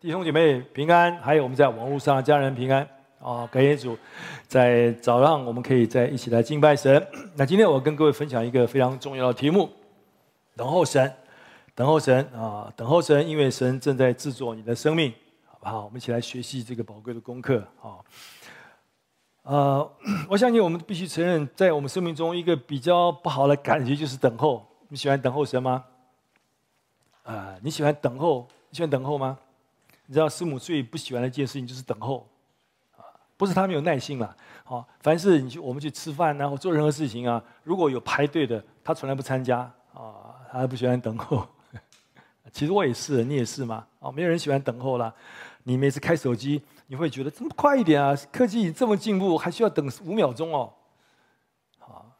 弟兄姐妹平安，还有我们在网络上的家人平安啊！感谢主，在早上我们可以在一起来敬拜神。那今天我跟各位分享一个非常重要的题目：等候神，等候神啊！等候神，因为神正在制作你的生命，好不好？我们一起来学习这个宝贵的功课啊！呃，我相信我们必须承认，在我们生命中一个比较不好的感觉就是等候。你喜欢等候神吗？啊，你喜欢等候？你喜欢等候吗？你知道师母最不喜欢的一件事情就是等候，啊，不是他没有耐心了，好，凡是你去我们去吃饭然后做任何事情啊，如果有排队的，他从来不参加，啊，他不喜欢等候。其实我也是，你也是吗？啊，没有人喜欢等候啦。你每次开手机，你会觉得这么快一点啊？科技这么进步，还需要等五秒钟哦。好，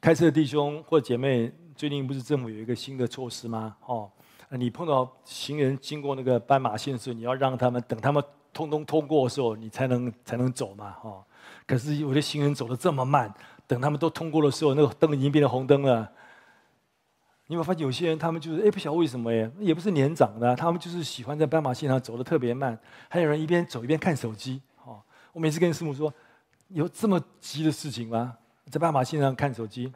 开车的弟兄或姐妹，最近不是政府有一个新的措施吗？哦。你碰到行人经过那个斑马线的时候，你要让他们等他们通通通过的时候，你才能才能走嘛，哈。可是有的行人走的这么慢，等他们都通过的时候，那个灯已经变成红灯了。你有没有发现有些人他们就是哎不晓得为什么哎，也不是年长的，他们就是喜欢在斑马线上走的特别慢。还有人一边走一边看手机，哈。我每次跟师母说，有这么急的事情吗？在斑马线上看手机，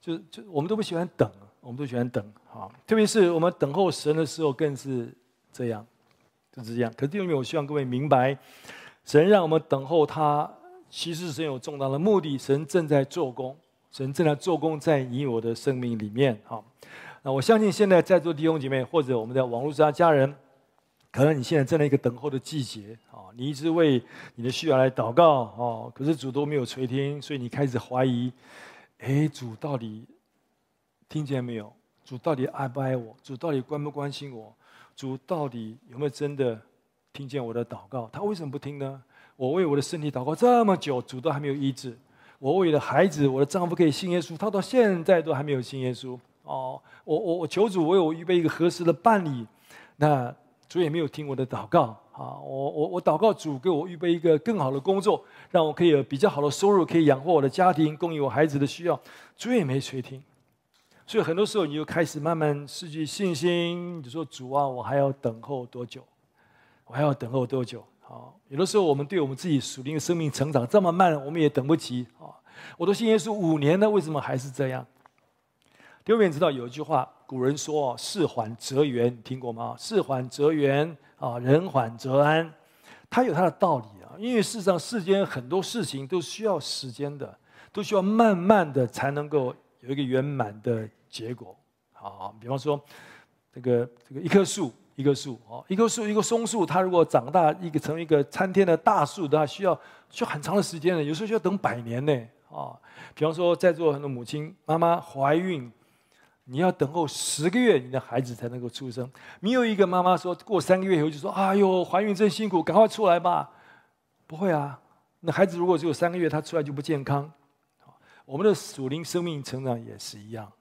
就就我们都不喜欢等。我们都喜欢等，好，特别是我们等候神的时候，更是这样，就是这样。可是弟兄们，我希望各位明白，神让我们等候他，其实神有重大的目的，神正在做工，神正在做工在你我的生命里面，好。那我相信现在在座弟兄姐妹，或者我们的网络上家人，可能你现在正在一个等候的季节，啊，你一直为你的需要来祷告，哦，可是主都没有垂听，所以你开始怀疑，哎，主到底？听见没有？主到底爱不爱我？主到底关不关心我？主到底有没有真的听见我的祷告？他为什么不听呢？我为我的身体祷告这么久，主都还没有医治；我为了孩子，我的丈夫可以信耶稣，他到现在都还没有信耶稣。哦，我我我求主为我预备一个合适的伴侣，那主也没有听我的祷告。啊，我我我祷告主给我预备一个更好的工作，让我可以有比较好的收入，可以养活我的家庭，供应我孩子的需要。主也没垂听。所以很多时候，你就开始慢慢失去信心。你说：“主啊，我还要等候多久？我还要等候多久？”好，有的时候我们对我们自己属灵的生命成长这么慢，我们也等不及啊！我都信耶稣五年了，为什么还是这样？第二，你知道有一句话，古人说：“事缓则圆。”你听过吗？“事缓则圆，啊，人缓则安。”它有它的道理啊。因为事实上，世间很多事情都需要时间的，都需要慢慢的才能够有一个圆满的。结果，好，比方说，这个这个一棵树，一棵树，哦，一棵树，一个松树，它如果长大一个成为一个参天的大树的话，需要需要很长的时间的，有时候需要等百年呢，啊，比方说，在座很多母亲妈妈怀孕，你要等候十个月，你的孩子才能够出生。没有一个妈妈说过三个月以后就说，哎呦，怀孕真辛苦，赶快出来吧。不会啊，那孩子如果只有三个月，他出来就不健康。我们的属灵生命成长也是一样。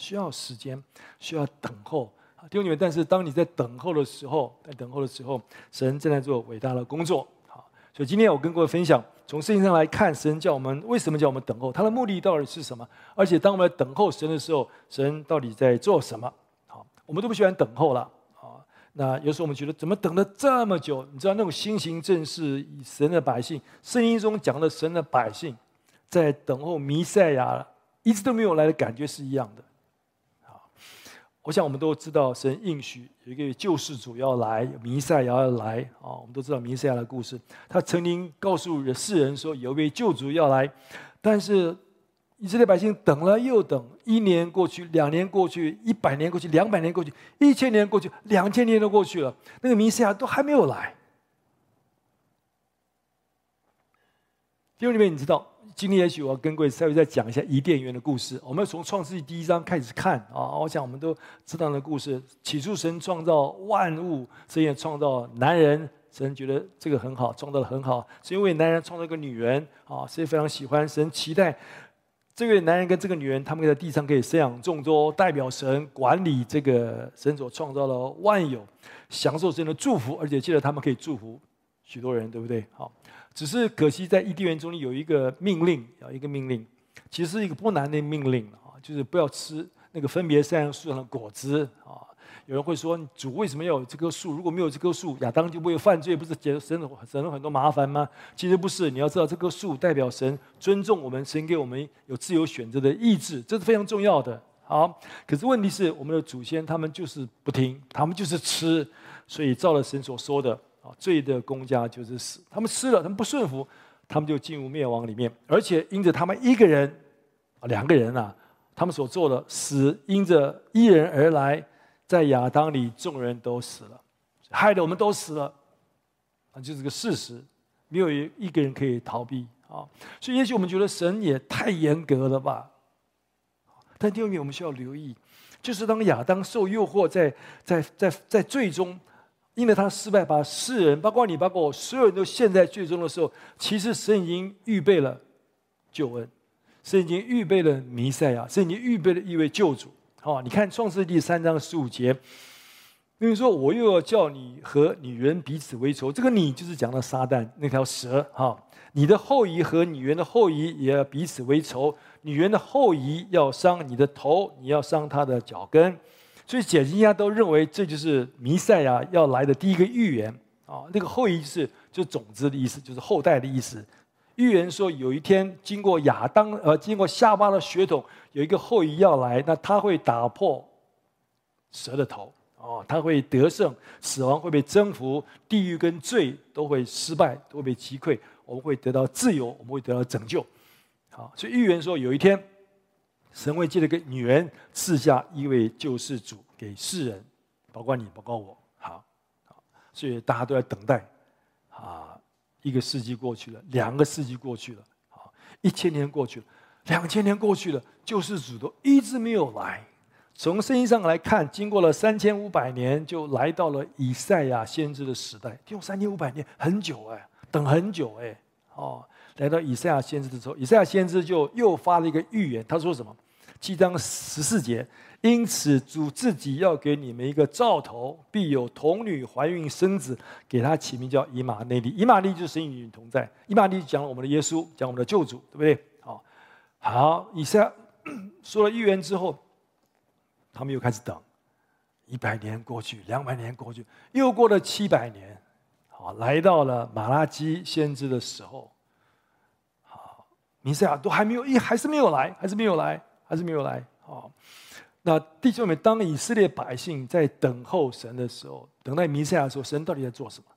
需要时间，需要等候，弟兄姊妹。但是当你在等候的时候，在等候的时候，神正在做伟大的工作。好，所以今天我跟各位分享，从圣经上来看，神叫我们为什么叫我们等候？他的目的到底是什么？而且当我们等候神的时候，神到底在做什么？好，我们都不喜欢等候了。好，那有时候我们觉得怎么等了这么久？你知道那种心情正是神的百姓，圣经中讲的神的百姓，在等候弥赛亚一直都没有来的感觉是一样的。我想我们都知道，神应许有一个救世主要来，弥赛亚要来啊！我们都知道弥赛亚的故事。他曾经告诉世人说，有一位救主要来，但是以色列百姓等了又等，一年过去，两年过去，一百年过去，两百年过去，一千年过去，两千年都过去了，那个弥赛亚都还没有来。弟兄姊妹，你知道？今天也许我要跟各位稍微再讲一下伊甸园的故事。我们从创世纪第一章开始看啊，我想我们都知道的故事。起初神创造万物，神也创造男人，神觉得这个很好，创造的很好，是因为男人创造一个女人啊，神非常喜欢，神期待这位男人跟这个女人，他们在地上可以生养众多，代表神管理这个神所创造的万有，享受神的祝福，而且记得他们可以祝福许多人，对不对？好。只是可惜，在伊甸园中有一个命令，有一个命令，其实是一个不难的命令啊，就是不要吃那个分别善恶树上的果子啊。有人会说，主为什么要有这棵树？如果没有这棵树，亚当就不会犯罪，不是节省了省了很多麻烦吗？其实不是，你要知道，这棵树代表神尊重我们，神给我们有自由选择的意志，这是非常重要的。好，可是问题是，我们的祖先他们就是不听，他们就是吃，所以照了神所说的罪的公家就是死。他们吃了，他们不顺服，他们就进入灭亡里面。而且因着他们一个人，两个人啊，他们所做的死，因着一人而来。在亚当里，众人都死了，害得我们都死了，啊，就是个事实，没有一个人可以逃避啊。所以，也许我们觉得神也太严格了吧？但第二点，我们需要留意，就是当亚当受诱惑，在在在在最终，因为他失败，把世人，包括你，包括我，所有人都陷在最终的时候，其实神已经预备了救恩，神已经预备了弥赛亚，神已经预备了一位救主。好，你看《创世记》三章十五节，因为说我又要叫你和女人彼此为仇，这个“你”就是讲到撒旦那条蛇。哈，你的后裔和女人的后裔也要彼此为仇，女人的后裔要伤你的头，你要伤她的脚跟。所以解经家都认为这就是弥赛亚要来的第一个预言。啊，那个后裔是就种子的意思，就是后代的意思。预言说，有一天经过亚当，呃，经过夏娃的血统，有一个后裔要来，那他会打破蛇的头，哦，他会得胜，死亡会被征服，地狱跟罪都会失败，都会被击溃，我们会得到自由，我们会得到拯救。好，所以预言说，有一天，神会借着一个女人赐下一位救世主给世人，包括你，包括我。好，所以大家都在等待，啊。一个世纪过去了，两个世纪过去了，好，一千年过去了，两千年过去了，救世主都一直没有来。从圣经上来看，经过了三千五百年，就来到了以赛亚先知的时代。用三千五百年很久哎，等很久哎，哦，来到以赛亚先知的时候，以赛亚先知就又发了一个预言，他说什么？七章十四节。因此，主自己要给你们一个兆头，必有童女怀孕生子，给他起名叫以马内利。以马内利就是神与你同在。以马内利讲了我们的耶稣，讲我们的救主，对不对？好，好，以赛亚说了预言之后，他们又开始等。一百年过去，两百年过去，又过了七百年，好，来到了马拉基先知的时候，弥赛亚都还没有，一还是没有来，还是没有来，还是没有来，好。那弟兄们，当以色列百姓在等候神的时候，等待弥赛亚的时候，神到底在做什么？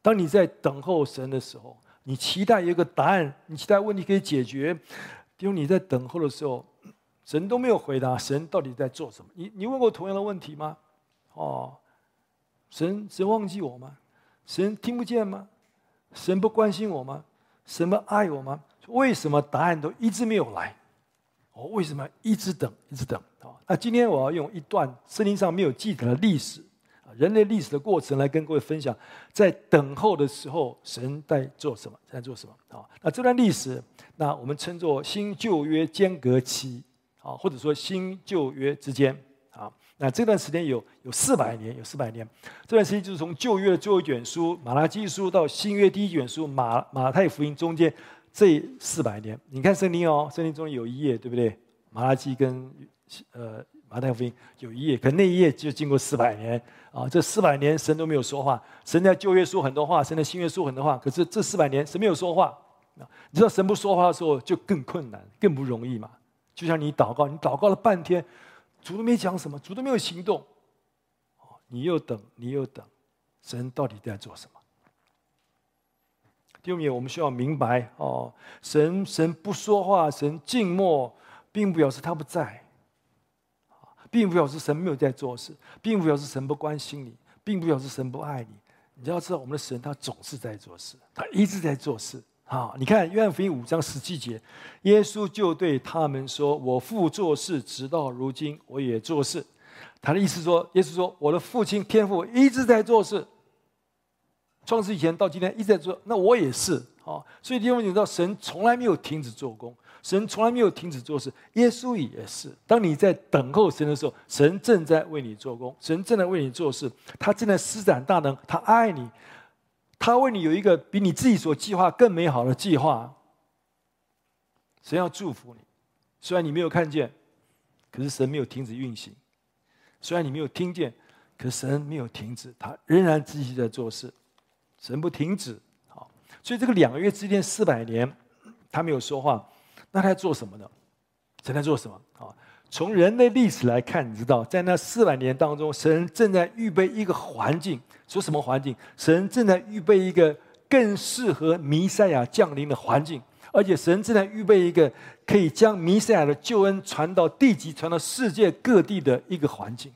当你在等候神的时候，你期待一个答案，你期待问题可以解决。弟兄，你在等候的时候，神都没有回答，神到底在做什么？你你问过同样的问题吗？哦，神神忘记我吗？神听不见吗？神不关心我吗？神不爱我吗？为什么答案都一直没有来？我为什么一直等，一直等？啊，那今天我要用一段圣经上没有记载的历史，啊，人类历史的过程来跟各位分享，在等候的时候，神在做什么？在做什么？啊，那这段历史，那我们称作新旧约间隔期，啊，或者说新旧约之间，啊，那这段时间有有四百年，有四百年。这段时间就是从旧约的最后一卷书马拉基书到新约第一卷书马马太福音中间。这四百年，你看圣经哦，圣经中有一页，对不对？马拉基跟呃马太福音有一页，可那一页就经过四百年啊。这四百年神都没有说话，神在旧约说很多话，神在新约说很多话，可是这四百年神没有说话。你知道神不说话的时候就更困难，更不容易嘛。就像你祷告，你祷告了半天，主都没讲什么，主都没有行动，你又等，你又等，神到底在做什么？第二，我们需要明白哦，神神不说话，神静默，并不表示他不在，并不表示神没有在做事，并不表示神不关心你，并不表示神不爱你。你要知道，我们的神他总是在做事，他一直在做事。啊，你看约翰福音五章十七节，耶稣就对他们说：“我父做事，直到如今，我也做事。”他的意思说，耶稣说：“我的父亲天父一直在做事。”创世以前到今天一直在做，那我也是啊。所以弟兄你知道，神从来没有停止做工，神从来没有停止做事。耶稣也是。当你在等候神的时候，神正在为你做工，神正在为你做事，他正在施展大能，他爱你，他为你有一个比你自己所计划更美好的计划。神要祝福你，虽然你没有看见，可是神没有停止运行。虽然你没有听见，可神没有停止，他仍然继续在做事。神不停止，好，所以这个两个月之间四百年，他没有说话，那他在做什么呢？神在做什么？啊，从人类历史来看，你知道，在那四百年当中，神正在预备一个环境。说什么环境？神正在预备一个更适合弥赛亚降临的环境，而且神正在预备一个可以将弥赛亚的救恩传到地级、传到世界各地的一个环境。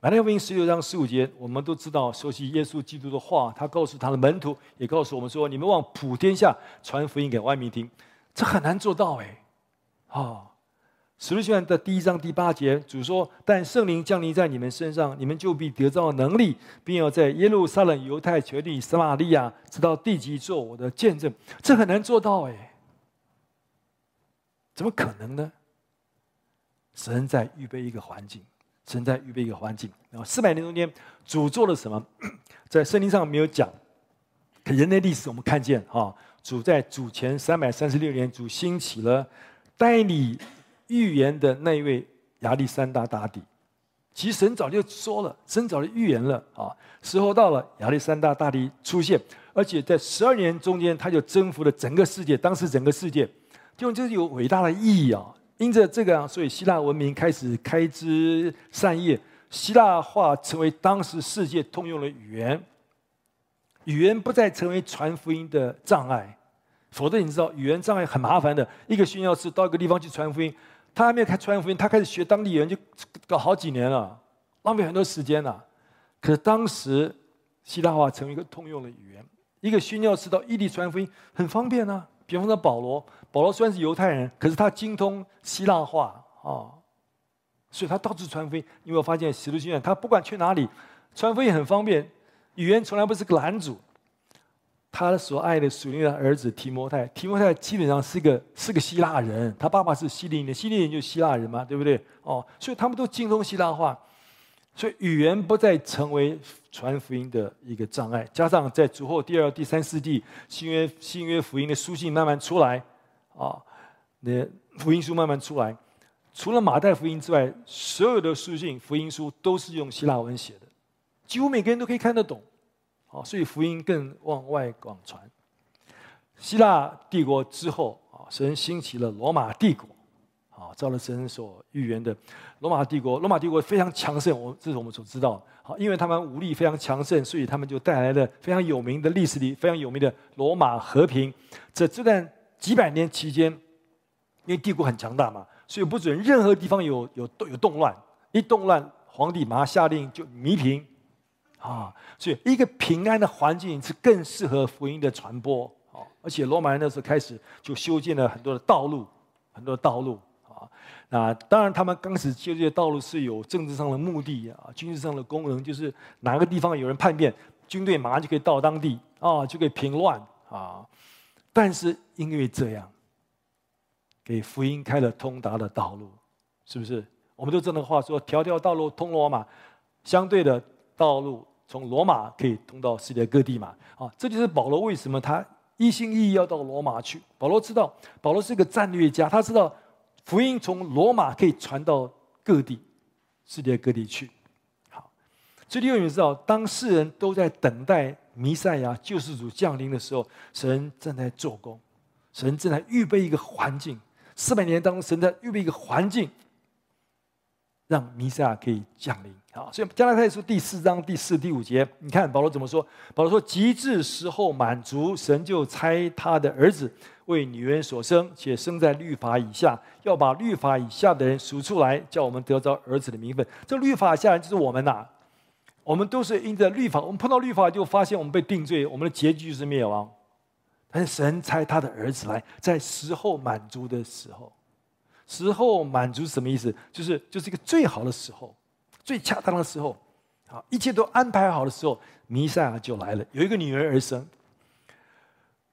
马太福音十六章十五节，我们都知道，熟悉耶稣基督的话，他告诉他的门徒，也告诉我们说：“你们往普天下传福音给万民听。”这很难做到哎，啊。使徒行传的第一章第八节，主说：“但圣灵降临在你们身上，你们就必得到能力，并要在耶路撒冷、犹太、全地、撒玛利亚，直到地极，做我的见证。”这很难做到哎，怎么可能呢？神在预备一个环境，神在预备一个环境。然后四百年中间，主做了什么？在圣经上没有讲，可人类历史我们看见哈，主在主前三百三十六年，主兴起了代理。预言的那一位亚历山大大帝，其实神早就说了，神早就预言了啊。时候到了，亚历山大大帝出现，而且在十二年中间，他就征服了整个世界。当时整个世界，就这是有伟大的意义啊。因着这个，所以希腊文明开始开枝散叶，希腊话成为当时世界通用的语言。语言不再成为传福音的障碍，否则你知道，语言障碍很麻烦的。一个宣教士到一个地方去传福音。他还没有开传福音，他开始学当地语言就搞好几年了，浪费很多时间了。可是当时希腊话成为一个通用的语言，一个宣教士到异地传福音很方便啊。比方说保罗，保罗虽然是犹太人，可是他精通希腊话啊，所以他到处传福音。你有没有发现使徒行传，他不管去哪里传福音很方便，语言从来不是个拦阻。他所爱的属灵的儿子提摩太，提摩太基本上是个是个希腊人，他爸爸是希利人，希利人就是希腊人嘛，对不对？哦，所以他们都精通希腊话，所以语言不再成为传福音的一个障碍。加上在主后第二、第三世纪，新约新约福音的书信慢慢出来，啊，那福音书慢慢出来，除了马太福音之外，所有的书信福音书都是用希腊文写的，几乎每个人都可以看得懂。啊，所以福音更往外广传。希腊帝国之后，啊，神兴起了罗马帝国，啊，照了神所预言的罗马帝国。罗马帝国非常强盛，我这是我们所知道。好，因为他们武力非常强盛，所以他们就带来了非常有名的历史里非常有名的罗马和平。这这段几百年期间，因为帝国很强大嘛，所以不准任何地方有有有动乱，一动乱，皇帝马上下令就弥平。啊，所以一个平安的环境是更适合福音的传播啊！而且罗马人那时候开始就修建了很多的道路，很多的道路那当然，他们刚开始修这些道路是有政治上的目的啊，军事上的功能，就是哪个地方有人叛变，军队马上就可以到当地啊，就可以平乱啊。但是因为这样，给福音开了通达的道路，是不是？我们都知道那个话说：“条条道路通罗马。”相对的。道路从罗马可以通到世界各地嘛？啊，这就是保罗为什么他一心一意要到罗马去。保罗知道，保罗是个战略家，他知道福音从罗马可以传到各地，世界各地去。好，所以你有知道，当世人都在等待弥赛亚救世主降临的时候，神正在做工，神正在预备一个环境。四百年当中，神在预备一个环境。让弥赛亚可以降临，好，所以加拉太书第四章第四、第五节，你看保罗怎么说？保罗说：“及至时候满足，神就差他的儿子为女人所生，且生在律法以下，要把律法以下的人赎出来，叫我们得着儿子的名分。这律法下人就是我们呐、我们都是因着律法，我们碰到律法就发现我们被定罪，我们的结局就是灭亡。但是神差他的儿子来，在时候满足的时候。”时候满足什么意思？就是就是一个最好的时候，最恰当的时候，好，一切都安排好的时候，弥赛亚就来了。有一个女儿而生。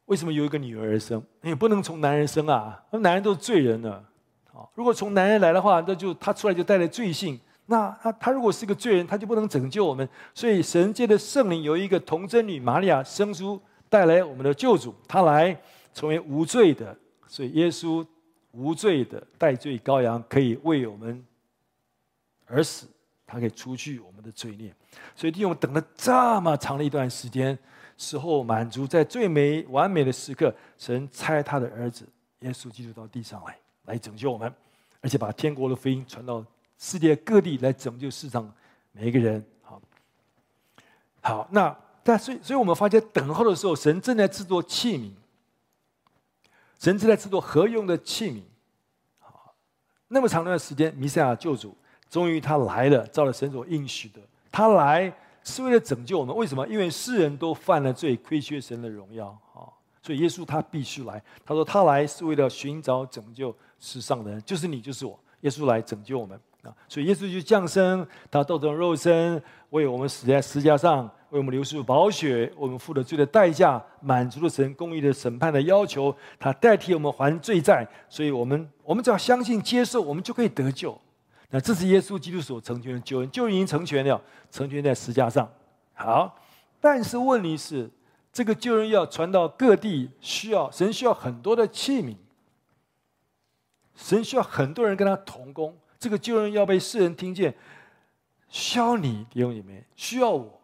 为什么有一个女儿而生？你不能从男人生啊，那男人都是罪人呢。好，如果从男人来的话，那就他出来就带来罪性。那他他如果是个罪人，他就不能拯救我们。所以神界的圣灵由一个童贞女玛利亚生出带来我们的救主，他来成为无罪的。所以耶稣。无罪的代罪羔羊可以为我们而死，他可以除去我们的罪孽。所以弟兄等了这么长的一段时间，时候满足，在最美完美的时刻，神差他的儿子耶稣基督到地上来，来拯救我们，而且把天国的福音传到世界各地，来拯救世上每一个人。好，好，那但所以，所以我们发现等候的时候，神正在制作器皿。神正在制作合用的器皿，那么长一段时间，弥赛亚救主终于他来了，照了神所应许的，他来是为了拯救我们。为什么？因为世人都犯了罪，亏缺神的荣耀啊！所以耶稣他必须来。他说他来是为了寻找拯救世上的人，就是你，就是我。耶稣来拯救我们啊！所以耶稣就降生，他道成肉身，为我们死在十架上。为我们流出宝血，我们付了罪的代价，满足了神公义的审判的要求。他代替我们还罪债，所以我们我们只要相信接受，我们就可以得救。那这是耶稣基督所成全的救恩，救恩已经成全了，成全在十字架上。好，但是问题是，这个救恩要传到各地，需要神需要很多的器皿，神需要很多人跟他同工。这个救恩要被世人听见，需要你弟兄姐妹，需要我。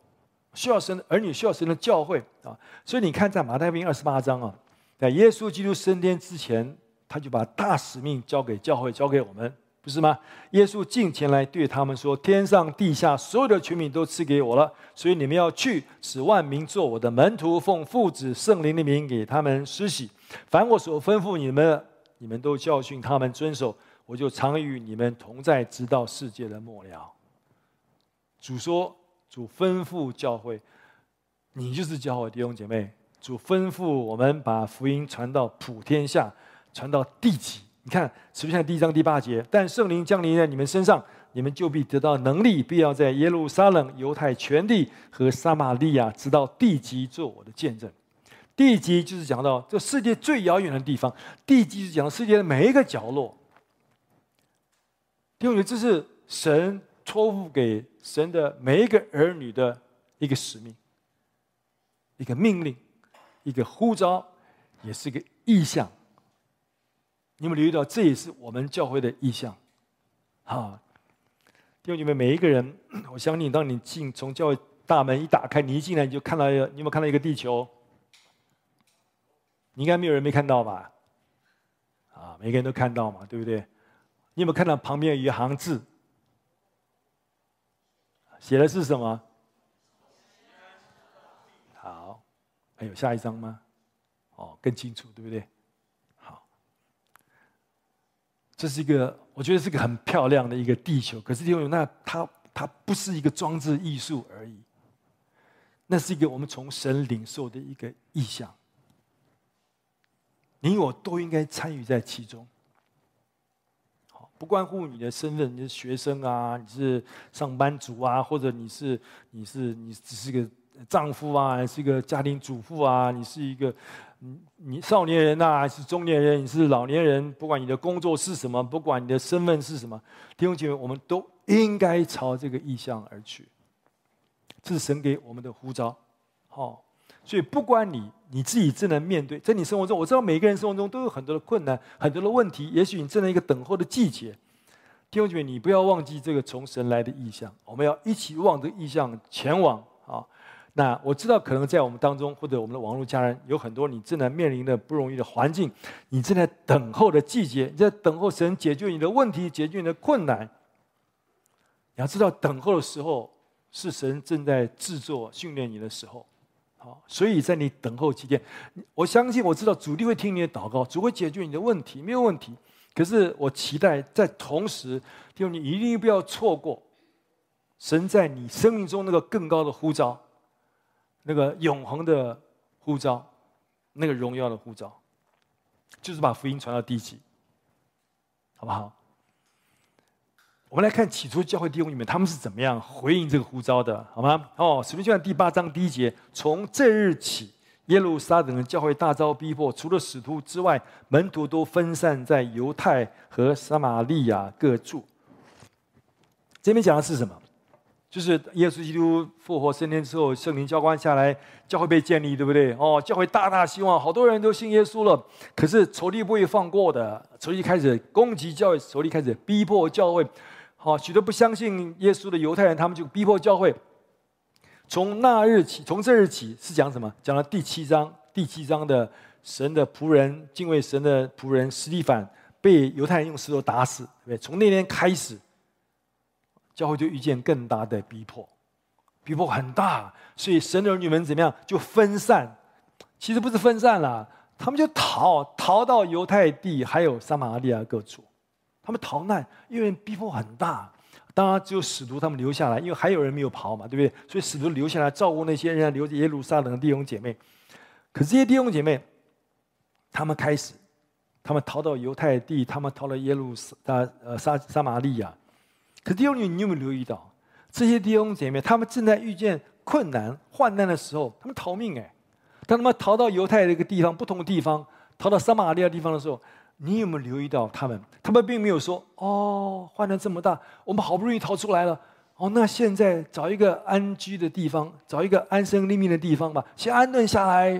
需要神的儿女，需要神的教会啊！所以你看，在马太福音二十八章啊，在耶稣基督升天之前，他就把大使命交给教会，交给我们，不是吗？耶稣进前来对他们说：“天上地下所有的权柄都赐给我了，所以你们要去，使万民做我的门徒，奉父子圣灵的名给他们施洗。凡我所吩咐你们的，你们都教训他们遵守，我就常与你们同在，直到世界的末了。”主说。主吩咐教会，你就是教会弟兄姐妹。主吩咐我们把福音传到普天下，传到地极。你看，使徒行传第一章第八节，但圣灵降临在你们身上，你们就必得到能力，必要在耶路撒冷、犹太全地和撒玛利亚，直到地极，做我的见证。地极就是讲到这世界最遥远的地方，地极是讲到世界的每一个角落。弟兄姐妹，这是神。托付给神的每一个儿女的一个使命、一个命令、一个呼召，也是一个意象。你们留意到，这也是我们教会的意象。啊，弟兄姐妹，每一个人，我相信，当你进从教会大门一打开，你一进来你就看到，你有没有看到一个地球？你应该没有人没看到吧？啊，每个人都看到嘛，对不对？你有没有看到旁边有一行字？写的是什么？好，还有下一章吗？哦，更清楚，对不对？好，这是一个，我觉得是个很漂亮的一个地球。可是，因为那它它不是一个装置艺术而已，那是一个我们从神领受的一个意象。你我都应该参与在其中。不关乎你的身份，你是学生啊，你是上班族啊，或者你是你是你只是个丈夫啊，你是一个家庭主妇啊，你是一个你你少年人呐、还是中年人，你是老年人，不管你的工作是什么，不管你的身份是什么，弟兄姐妹，我们都应该朝这个意向而去。这是神给我们的呼召，好。所以，不管你你自己正在面对，在你生活中，我知道每个人生活中都有很多的困难，很多的问题。也许你正在一个等候的季节，弟兄姐妹，你不要忘记这个从神来的意向，我们要一起往这个意向前往啊！那我知道，可能在我们当中，或者我们的网络家人，有很多你正在面临的不容易的环境，你正在等候的季节，你在等候神解决你的问题，解决你的困难。你要知道，等候的时候是神正在制作、训练你的时候。好，所以在你等候期间，我相信我知道主力会听你的祷告，主会解决你的问题，没有问题。可是我期待在同时，就你一定不要错过神在你生命中那个更高的呼召，那个永恒的呼召，那个荣耀的呼召，就是把福音传到地极，好不好？我们来看起初教会弟兄里面，他们是怎么样回应这个呼召的，好吗？哦，使徒行传第八章第一节，从这日起，耶路撒冷的教会大遭逼迫，除了使徒之外，门徒都分散在犹太和撒玛利亚各处。这边讲的是什么？就是耶稣基督复活升天之后，圣灵浇灌下来，教会被建立，对不对？哦，教会大大兴旺，好多人都信耶稣了。可是仇敌不会放过的，仇敌开始攻击教会，仇敌开始逼迫教会。好，许多不相信耶稣的犹太人，他们就逼迫教会。从那日起，从这日起是讲什么？讲了第七章，第七章的神的仆人，敬畏神的仆人司提反。被犹太人用石头打死，对不对？从那天开始，教会就遇见更大的逼迫，逼迫很大，所以神的儿女们怎么样？就分散。其实不是分散了，他们就逃，逃到犹太地，还有撒玛利亚各处。他们逃难，因为逼迫很大。当然，只有使徒他们留下来，因为还有人没有跑嘛，对不对？所以使徒留下来照顾那些人，留在耶路撒冷的弟兄姐妹。可这些弟兄姐妹，他们开始。他们逃到犹太地，他们逃到耶路撒呃撒撒玛利亚。可弟兄你，你有没有留意到这些弟兄姐妹？他们正在遇见困难患难的时候，他们逃命哎。当他们逃到犹太的一个地方，不同的地方，逃到撒玛利亚地方的时候，你有没有留意到他们？他们并没有说：“哦，患难这么大，我们好不容易逃出来了，哦，那现在找一个安居的地方，找一个安身立命的地方吧，先安顿下来。”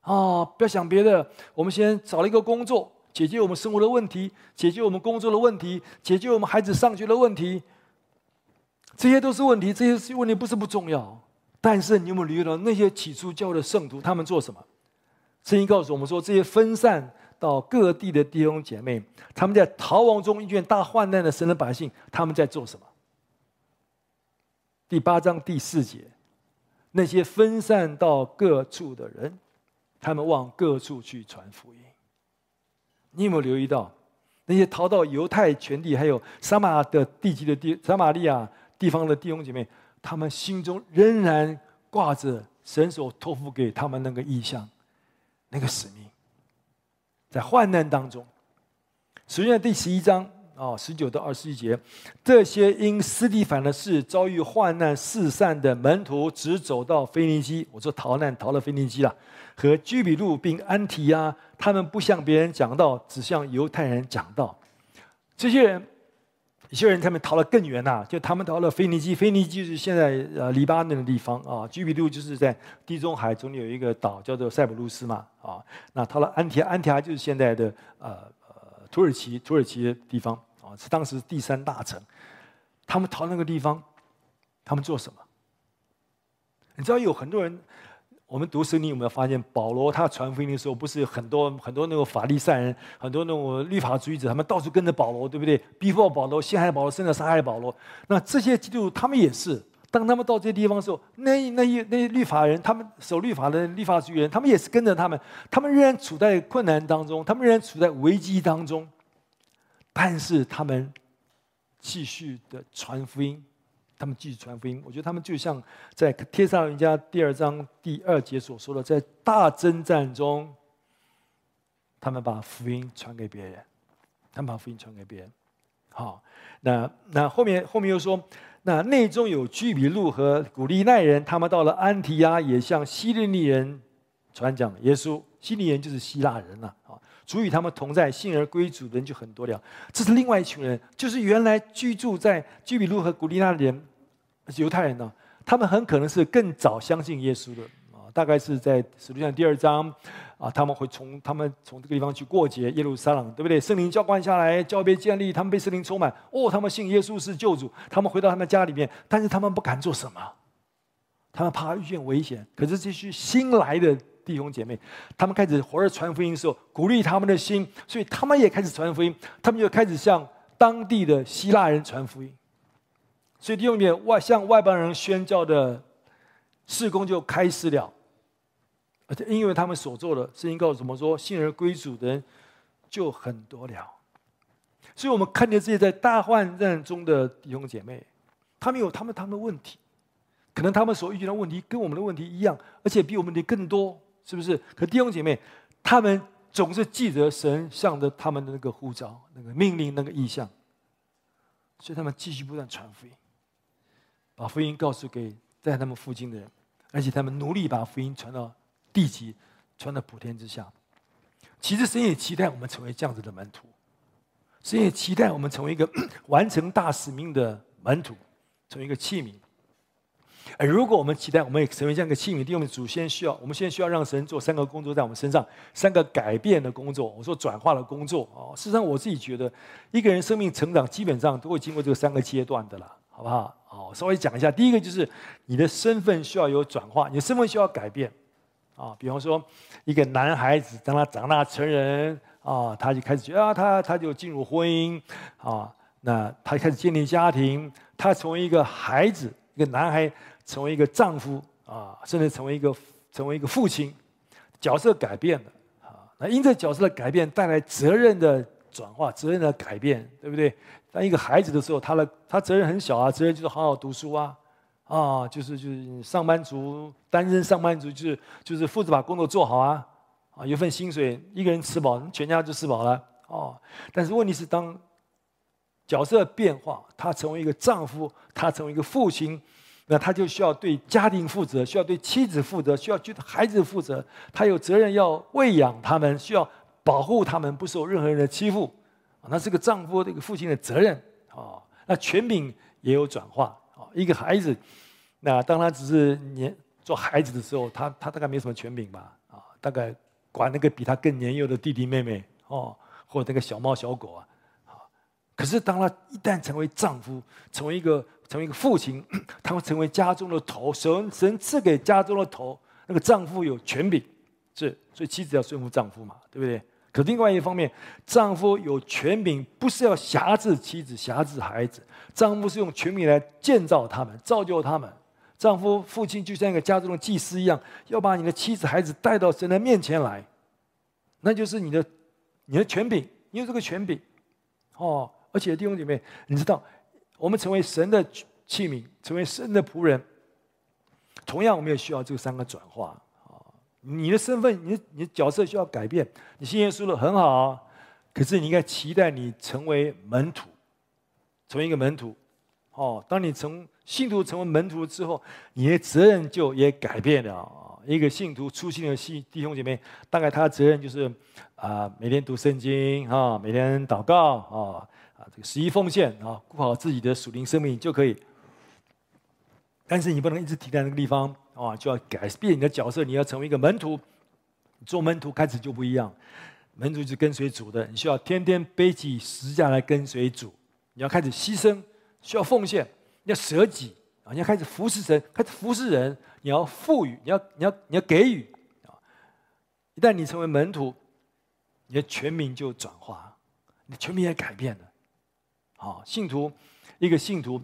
啊、哦，不要想别的，我们先找了一个工作，解决我们生活的问题，解决我们工作的问题，解决我们孩子上学的问题。这些都是问题，这些问题不是不重要。但是你有没有留意到那些起初教会的圣徒，他们做什么？圣经告诉我们说，这些分散到各地的弟兄姐妹，他们在逃亡中遇见大患难的神的百姓，他们在做什么？第八章第四节，那些分散到各处的人。他们往各处去传福音。你有没有留意到，那些逃到犹太全地，还有撒玛的地级的地撒玛利亚地方的弟兄姐妹，他们心中仍然挂着神所托付给他们那个意象、那个使命，在患难当中。首先，第十一章。啊，十九到二十一节，这些因斯蒂凡的事遭遇患难四散的门徒，只走到腓尼基。我说逃难逃了腓尼基了，和居比路并安提阿，他们不向别人讲道，只向犹太人讲道。这些人，有些人他们逃得更远呐、就他们逃了腓尼基。腓尼基就是现在呃黎巴嫩的地方啊。居比路就是在地中海中间有一个岛叫做塞浦路斯嘛啊。那逃了安提，安提阿就是现在的呃呃土耳其土耳其的地方啊。是当时第三大城，他们逃那个地方，他们做什么？你知道有很多人，我们读圣经有没有发现，保罗他传福音的时候，不是很多很多那个法利赛人，很多那种律法主义者，他们到处跟着保罗，对不对？逼迫保罗，陷害保罗，甚至杀害保罗。那这些基督徒他们也是，当他们到这些地方的时候，那那些那些律法人，他们守律法的律法主义人，他们也是跟着他们，他们仍然处在困难当中，他们仍然处在危机当中。但是他们继续的传福音，他们继续传福音。我觉得他们就像在《天上人家》第二章第二节所说的，在大征战中，他们把福音传给别人，他们把福音传给别人。好，那那后面后面又说，那内中有居比路和古利奈人，他们到了安提阿，也向希利尼人传讲耶稣。希利人就是希腊人了啊。主与他们同在，信而归主的人就很多了。这是另外一群人，就是原来居住在居比路和古利奈的人，犹太人呢。他们很可能是更早相信耶稣的啊，大概是在使徒行第二章啊，他们会从他们从这个地方去过节耶路撒冷，对不对？圣灵浇灌下来，教会被建立，他们被圣灵充满。哦，他们信耶稣是救主，他们回到他们家里面，但是他们不敢做什么，他们怕遇见危险。可是这些新来的。弟兄姐妹，他们开始活着传福音的时候，鼓励他们的心，所以他们也开始传福音。他们就开始向当地的希腊人传福音，所以弟兄姐妹外向外邦人宣教的事工就开始了。而且因为他们所做的，圣经告诉我们说，信而归主的人就很多了。所以我们看见这些在大患难中的弟兄姐妹，他们有他们他们的问题，可能他们所遇见的问题跟我们的问题一样，而且比我们的更多。是不是？可弟兄姐妹，他们总是记得神向着他们的那个呼召、那个命令、那个意向，所以他们继续不断传福音，把福音告诉给在他们附近的人，而且他们努力把福音传到地极，传到普天之下。其实神也期待我们成为这样子的门徒，神也期待我们成为一个 完成大使命的门徒，成为一个器皿，而如果我们期待我们也成为这样一个器皿，弟兄们，祖先需要，我们现在需要让神做三个工作在我们身上，三个改变的工作。我说转化的工作哦。事实上，我自己觉得，一个人生命成长基本上都会经过这三个阶段的啦，好不好？哦，稍微讲一下，第一个就是你的身份需要有转化，你的身份需要改变啊。比方说，一个男孩子当他长大成人啊，他就开始觉得啊，他他就进入婚姻啊，那他开始建立家庭，他成为一个孩子，一个男孩。成为一个丈夫啊，甚至成为一个成为一个父亲，角色改变了啊。那因着角色的改变，带来责任的转化，责任的改变，对不对？当一个孩子的时候，他的他责任很小啊，责任就是好好读书啊，啊，就是就是上班族，单身上班族，就是就是负责把工作做好啊，啊，有份薪水，一个人吃饱，全家就吃饱了哦。但是问题是，当角色变化，他成为一个丈夫，他成为一个父亲。那他就需要对家庭负责，需要对妻子负责，需要对孩子负责。他有责任要喂养他们，需要保护他们不受任何人的欺负。那是个丈夫、这个父亲的责任啊。那权柄也有转化啊。一个孩子，那当他只是年做孩子的时候，他他大概没什么权柄吧？啊，大概管那个比他更年幼的弟弟妹妹哦，或那个小猫小狗啊。可是当他一旦成为丈夫，成为一个成为一个父亲，他会成为家中的头。神神赐给家中的头，那个丈夫有权柄，是所以妻子要顺服丈夫嘛，对不对？可另外一方面，丈夫有权柄，不是要挟制妻子、挟制孩子，丈夫是用权柄来建造他们、造就他们。丈夫父亲就像一个家中的祭司一样，要把你的妻子、孩子带到神的面前来，那就是你的你的权柄，你有这个权柄，哦。而且弟兄姐妹，你知道，我们成为神的器皿，成为神的仆人，同样我们也需要这三个转化啊。你的身份，你你的角色需要改变。你信耶稣了很好，可是你应该期待你成为门徒，成为一个门徒。哦，当你从信徒成为门徒之后，你的责任就也改变了。一个信徒初信的信弟兄姐妹，大概他的责任就是啊，每天读圣经啊，每天祷告啊。这个十一奉献啊，顾好自己的属灵生命就可以。但是你不能一直停在那个地方啊，就要改变你的角色，你要成为一个门徒。做门徒开始就不一样，门徒是跟随主的，你需要天天背起十字架来跟随主。你要开始牺牲，需要奉献，你要舍己啊，你要开始服侍神，开始服侍人，你要赋予，你要你要你要给予啊。一旦你成为门徒，你的全名就转化，你的权柄也改变了。啊，信徒，一个信徒，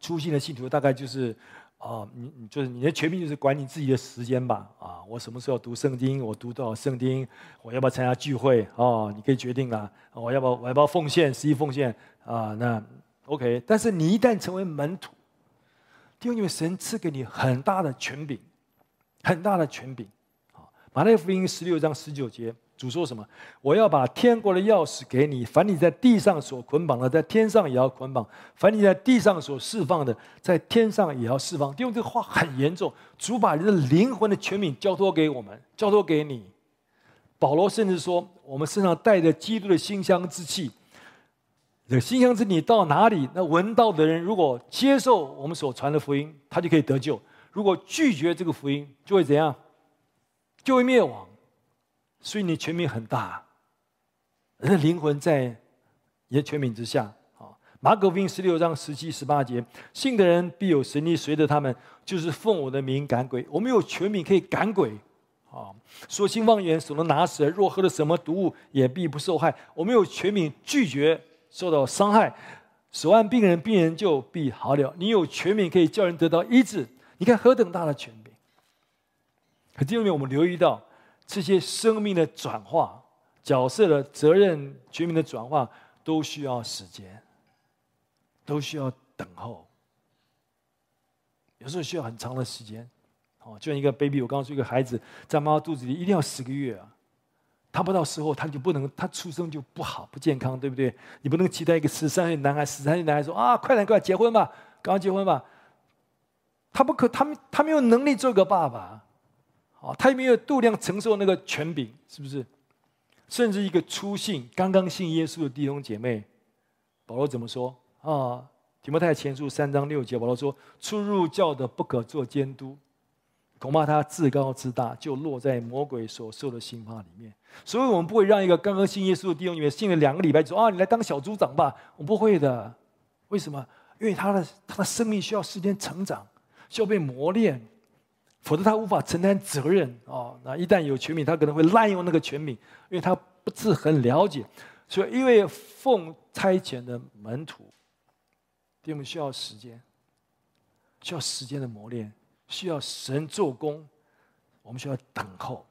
初信的信徒大概就是，啊，你你就是你的权柄就是管你自己的时间吧，啊，我什么时候读圣经，我读多少圣经，我要不要参加聚会，哦，你可以决定了，我要不要我要不要奉献，十一奉献，啊，那 OK，但是你一旦成为门徒，因为神赐给你很大的权柄，很大的权柄，啊，马太福音十六章十九节。主说什么？我要把天国的钥匙给你，凡你在地上所捆绑的，在天上也要捆绑；凡你在地上所释放的，在天上也要释放。因为这个话很严重，主把人的灵魂的权柄交托给我们，交托给你。保罗甚至说，我们身上带着基督的馨香之气，这馨香之气到哪里，那闻到的人如果接受我们所传的福音，他就可以得救；如果拒绝这个福音，就会怎样？就会灭亡。所以你权柄很大，人的灵魂在你的权柄之下。啊，马可福音十六章十七、十八节，信的人必有神力随着他们，就是奉我的名赶鬼。我们有权柄可以赶鬼。啊，说信妄言，手能拿蛇，若喝了什么毒物，也必不受害。我们有权柄拒绝受到伤害，手按病人，病人就必好了。你有权柄可以叫人得到医治。你看何等大的权柄！可第二面我们留意到。这些生命的转化、角色的责任、权柄的转化，都需要时间，都需要等候。有时候需要很长的时间。哦，就像一个 baby，我刚刚说一个孩子在妈妈肚子里一定要十个月啊，他不到时候他就不能，他出生就不好不健康，对不对？你不能期待一个十三岁男孩、十三岁男孩说啊，快点快点结婚吧，赶快结婚吧。他不可，他没他没有能力做个爸爸。啊，他也没有度量承受那个权柄，是不是？甚至一个初信、刚刚信耶稣的弟兄姐妹，保罗怎么说啊？提摩太前书三章六节，保罗说：“初入教的不可做监督，恐怕他自高自大，就落在魔鬼所受的刑罚里面。”所以，我们不会让一个刚刚信耶稣的弟兄，里面信了两个礼拜，说：“啊，你来当小组长吧。”我不会的。为什么？因为他的他的生命需要时间成长，需要被磨练，否则他无法承担责任啊。那一旦有权柄，他可能会滥用那个权柄，因为他不是很了解。所以，因为奉差遣的门徒，我们需要时间，需要时间的磨练，需要神做工，我们需要等候，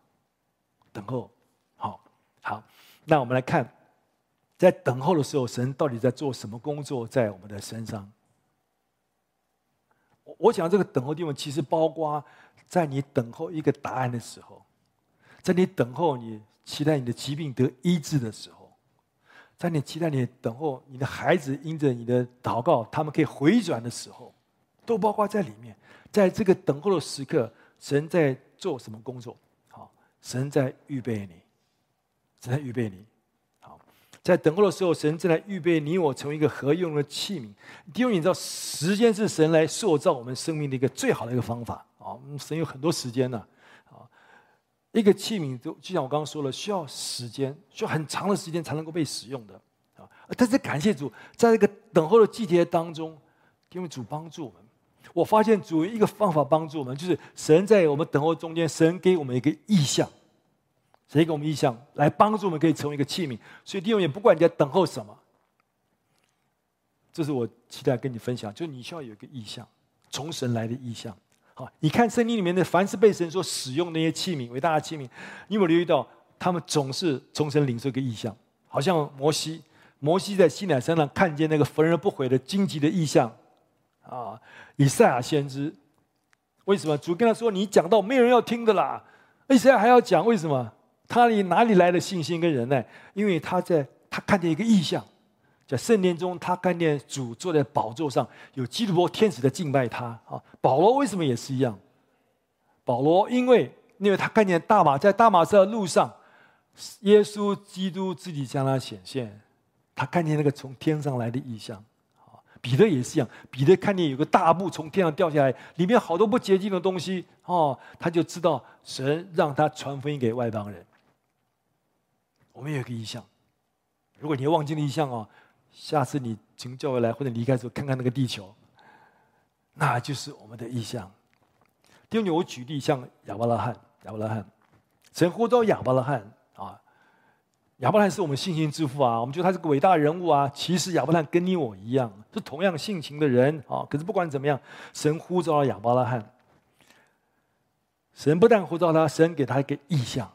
等候。好，好，那我们来看，在等候的时候，神到底在做什么工作在我们的身上？我我想这个等候地方，其实包括在你等候一个答案的时候，在你等候你期待你的疾病得医治的时候。在你期待你等候你的孩子因着你的祷告，他们可以回转的时候，都包括在里面。在这个等候的时刻，神在做什么工作？好，神在预备你，神在预备你。好，在等候的时候，神正在预备你我成为一个合用的器皿。因为你知道，时间是神来塑造我们生命的一个最好的一个方法。啊，神有很多时间呢。啊一个器皿，就就像我刚刚说了，需要时间，需要很长的时间才能够被使用的啊。但是感谢主，在这个等候的季节当中，因为主帮助我们，我发现主一个方法帮助我们，就是神在我们等候中间，神给我们一个意象，谁给我们意象来帮助我们可以成为一个器皿。所以弟兄也不管你在等候什么，这是我期待跟你分享，就你需要有一个意象，从神来的意象。好，你看圣经里面的，凡是被神所使用那些器皿，伟大的器皿，你有没有留意到，他们总是从神领受一个异象？好像摩西，摩西在西乃山上看见那个焚而不毁的荆棘的异象，啊，以赛亚先知，为什么主跟他说，你讲到没有人要听的啦？以赛亚还要讲，为什么？他里哪里来的信心跟忍耐？因为他在他看见一个异象。在圣殿中，他看见主坐在宝座上，有基督伯天使在敬拜他。啊，保罗为什么也是一样？保罗因为因为他看见大马在大马色的路上，耶稣基督自己将他显现，他看见那个从天上来的异象。彼得也是一样，彼得看见有个大布从天上掉下来，里面好多不洁净的东西。哦，他就知道神让他传福音给外邦人。我们有一个异象，如果你忘记了异象哦。下次你从教会来或者离开的时候，看看那个地球，那就是我们的意象。第二点，我举例，像亚伯拉罕，亚伯拉罕，神呼召亚伯拉罕啊，亚伯拉罕是我们信心之父啊，我们觉得他是个伟大人物啊。其实亚伯拉罕跟你我一样，是同样性情的人啊。可是不管怎么样，神呼召了亚伯拉罕，神不但呼召他，神给他一个意象，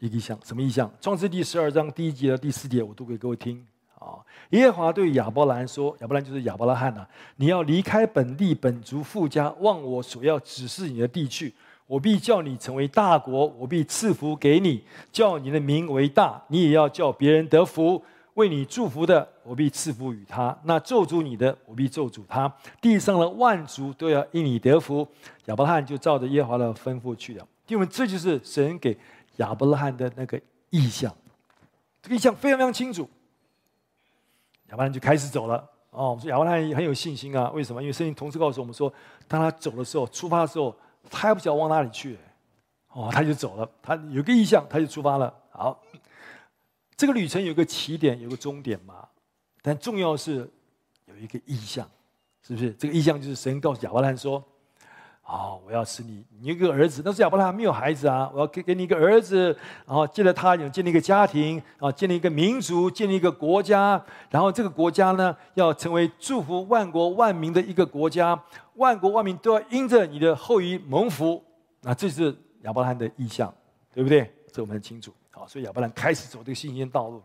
一个意象，什么意象？创世第十二章第一节到第四节，我读给各位听。啊！耶和华对亚伯兰说：“亚伯兰就是亚伯拉罕呐、你要离开本地本族父家，往我所要指示你的地去。我必叫你成为大国，我必赐福给你，叫你的名为大。你也要叫别人得福。为你祝福的，我必赐福与他；那咒诅你的，我必咒诅他。地上的万族都要因你得福。”亚伯拉罕就照着耶和华的吩咐去了。因为这就是神给亚伯拉罕的那个意象，这个意象非常非常清楚。亚伯兰就开始走了哦。我们说亚伯兰很有信心啊，为什么？因为圣经同时告诉我们说，当他走的时候，出发的时候，他还不知道往哪里去，哦，他就走了。他有个意向，他就出发了。好，这个旅程有个起点，有个终点嘛。但重要是有一个意向，是不是？这个意向就是神告诉亚伯兰说。哦，我要使你，你一个儿子，但是亚伯拉罕没有孩子啊！我要给给你一个儿子，然后借着他，有建立一个家庭，啊，建立一个民族，建立一个国家，然后这个国家呢，要成为祝福万国万民的一个国家，万国万民都要因着你的后裔蒙福。那这是亚伯拉罕的意向，对不对？这我们很清楚。好，所以亚伯拉罕开始走这个信心道路。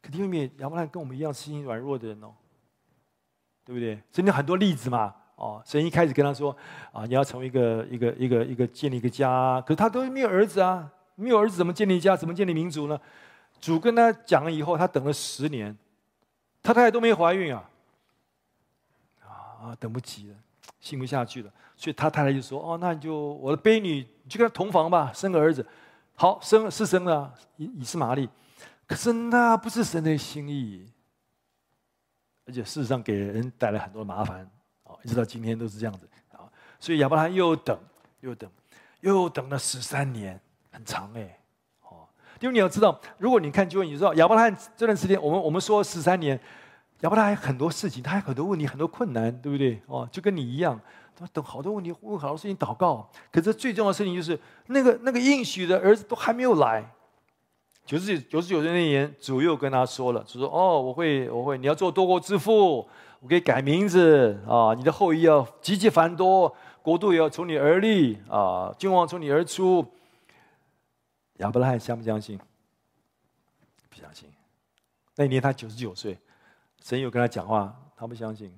可因为亚伯拉罕跟我们一样信心软弱的人哦，对不对？所以你很多例子嘛。哦，神一开始跟他说：“啊，你要成为一个一个一个一个建立一个家。”可是他都没有儿子啊，没有儿子怎么建立家？怎么建立民族呢？主跟他讲了以后，他等了十年，他太太都没怀孕啊，啊，等不及了，信不下去了，所以他太太就说：“哦，那你就我的婢女，你就跟他同房吧，生个儿子。”好，生是生了以以实玛利，可是那不是神的心意。而且事实上给人带来很多麻烦，一直到今天都是这样子啊。所以亚伯拉罕又等又等，又等了十三年，很长哎。因为你要知道，如果你看经文，你知道亚伯拉罕这段时间，我们我们说十三年，亚伯拉罕很多事情，他有很多问题，很多困难，对不对？哦，就跟你一样，他等好多问题，问好多事情祷告。可是最重要的事情就是，那个那个应许的儿子都还没有来。九十九九十九岁那年，主又跟他说了，就说：“哦，我会我会，你要做多国之父，我给你改名字啊，你的后裔要极其繁多，国度也要从你而立啊，君王从你而出。”亚伯拉罕相不相信？不相信。那年他九十九岁，神有跟他讲话，他不相信。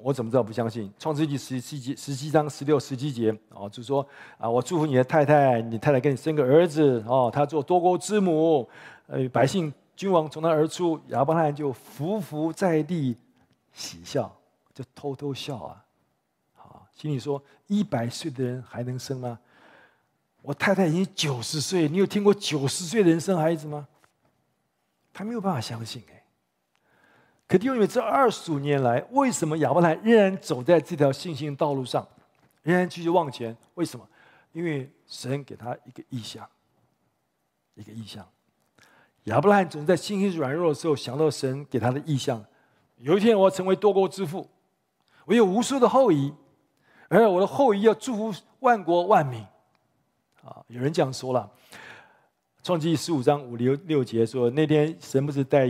我怎么知道不相信？创世纪十七节、十七章十六、十七节哦，就说啊，我祝福你的太太，你太太给你生个儿子哦，他做多国之母，呃，百姓君王从他而出。亚伯拉罕就伏伏在地喜笑，就偷偷笑啊，好，心里说：一百岁的人还能生吗？我太太已经九十岁，你有听过九十岁的人生孩子吗？他没有办法相信哎。可弟兄们，这二十五年来，为什么亚伯拉罕仍然走在这条信心道路上，仍然继续往前？为什么？因为神给他一个意象，一个意象。亚伯拉罕总在信心软弱的时候想到神给他的意象：有一天我要成为多国之父，我有无数的后裔，而我的后裔要祝福万国万民。啊，有人这样说了，《创记》十五章五六六节说，那天神不是带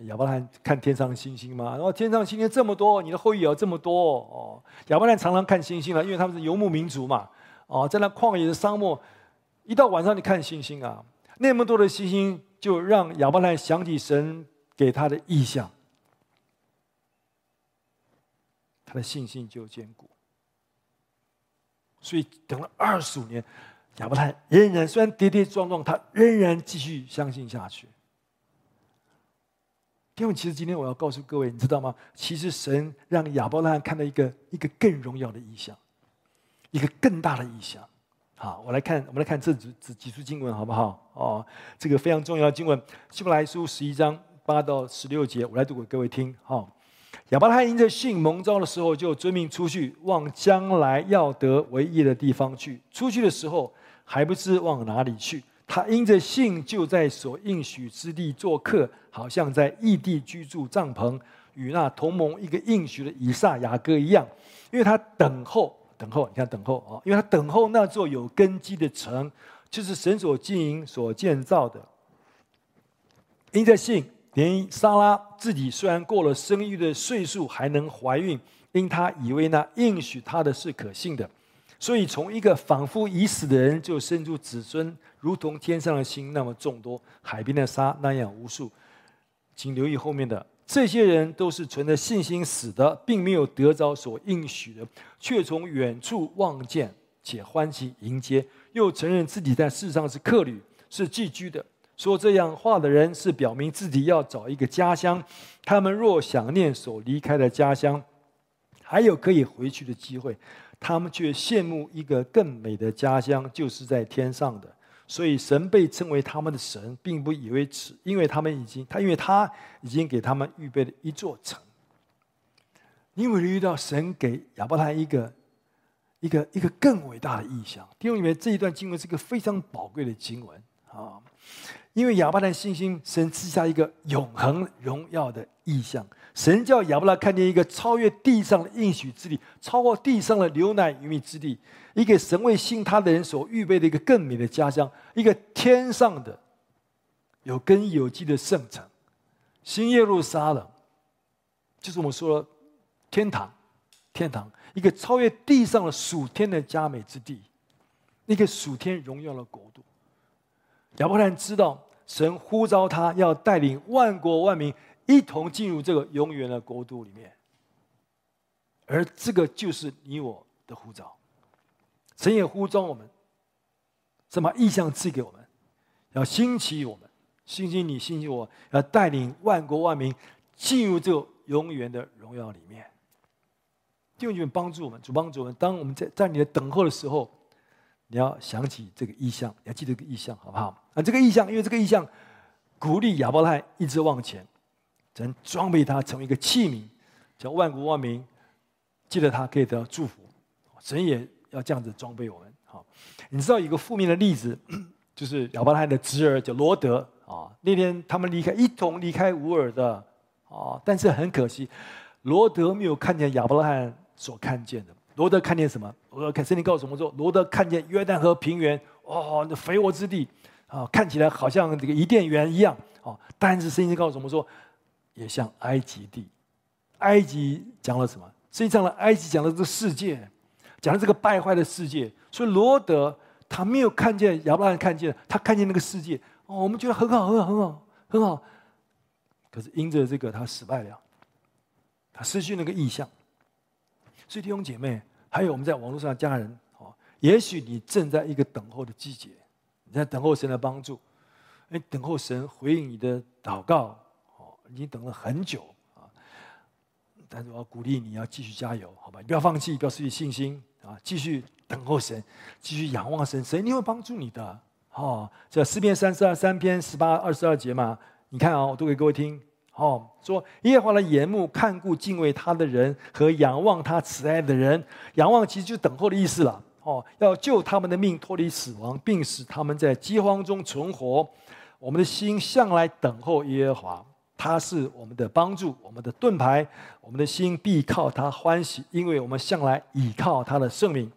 亚伯拉罕看天上的星星吗？然后天上星星这么多，你的后裔也有这么多哦。亚伯拉罕常常看星星了，因为他们是游牧民族嘛。哦，在那旷野的沙漠，一到晚上你看星星啊，那么多的星星就让亚伯拉罕想起神给他的意象，他的信心就坚固。所以等了二十五年。亚伯拉罕仍然虽然跌跌撞撞，他仍然继续相信下去。因为其实今天我要告诉各位，你知道吗？其实神让亚伯拉罕看到一个一个更荣耀的异象，一个更大的异象。好，我来看，我们来看这几几几处经文，好不好？哦，这个非常重要的经文，《希伯来书》十一章八到十六节，我来读给各位听。好。亚伯拉因着信蒙召的时候，就遵命出去，往将来要得为业的地方去。出去的时候，还不知往哪里去。他因着信，就在所应许之地做客，好像在异地居住帐篷，与那同盟一个应许的以撒、雅各一样。因为他等候，等候，你看等候啊！因为他等候那座有根基的城，就是神所经营、所建造的。因着信。连莎拉自己虽然过了生育的岁数，还能怀孕，因她以为那应许她的是可信的，所以从一个仿佛已死的人就生出子孙，如同天上的星那么众多，海边的沙那样无数。请留意后面的，这些人都是存着信心死的，并没有得着所应许的，却从远处望见，且欢喜迎接，又承认自己在世上是客旅，是寄居的。说这样话的人是表明自己要找一个家乡。他们若想念所离开的家乡，还有可以回去的机会，他们却羡慕一个更美的家乡，就是在天上的。所以神被称为他们的神，并不以为耻，因为他们已经他因为他已经给他们预备了一座城。因为遇到神给亚伯拉一个一个一个更伟大的意象？弟兄姊妹，这一段经文是个非常宝贵的经文啊。因为亚伯拉罕信心，神赐下一个永恒荣耀的异象。神叫亚伯拉看见一个超越地上的应许之地，超过地上的牛奶与蜜之地，一个神为信他的人所预备的一个更美的家乡，一个天上的有根有基的圣城，新耶路撒冷，就是我们说的天堂，天堂，一个超越地上的属天的佳美之地，一个属天荣耀的国度。亚伯拉罕知道神呼召他要带领万国万民一同进入这个永远的国度里面，而这个就是你我的呼召。神也呼召我们，神把意象赐给我们，要兴起我们，兴起你，兴起我，要带领万国万民进入这永远的荣耀里面。弟兄们帮助我们，主帮助我们。当我们在在你的等候的时候。你要想起这个意象，你要记得这个意象，好不好？啊，这个意象，因为这个意象鼓励亚伯拉罕一直往前，神装备他成为一个器皿，叫万国万民记得他可以得到祝福。神也要这样子装备我们。好，你知道一个负面的例子，就是亚伯拉罕的侄儿叫罗德啊。那天他们离开，一同离开乌尔的啊，但是很可惜，罗德没有看见亚伯拉罕所看见的。罗德看见什么？罗德看圣经告诉我们说，罗德看见约旦河平原，哦，那肥沃之地啊，看起来好像这个伊甸园一样啊。但是圣经告诉我们说，也像埃及地。埃及讲了什么？实际上呢，埃及讲了这个世界。讲的这个败坏的世界，所以罗德他没有看见亚伯拉罕看见，他看见那个世界哦，我们觉得很好，很好，很好，很好。可是因着这个，他失败了，他失去那个意象。所以弟兄姐妹，还有我们在网络上的家人哦，也许你正在一个等候的季节，你在等候神的帮助，你等候神回应你的祷告哦，已经等了很久啊。但是我要鼓励你，要继续加油，好吧？你不要放弃，不要失去信心啊！继续等候神，继续仰望神，神一定会帮助你的。哦，这诗篇三十二三篇十八二十二节嘛，你看啊、哦，我读给各位听。哦，说耶和华的眼目看顾敬畏他的人和仰望他慈爱的人，仰望其实就等候的意思了。哦，要救他们的命脱离死亡，并使他们在饥荒中存活。我们的心向来等候耶和华。他是我们的帮助，我们的盾牌，我们的心必靠他欢喜，因为我们向来倚靠他的圣名。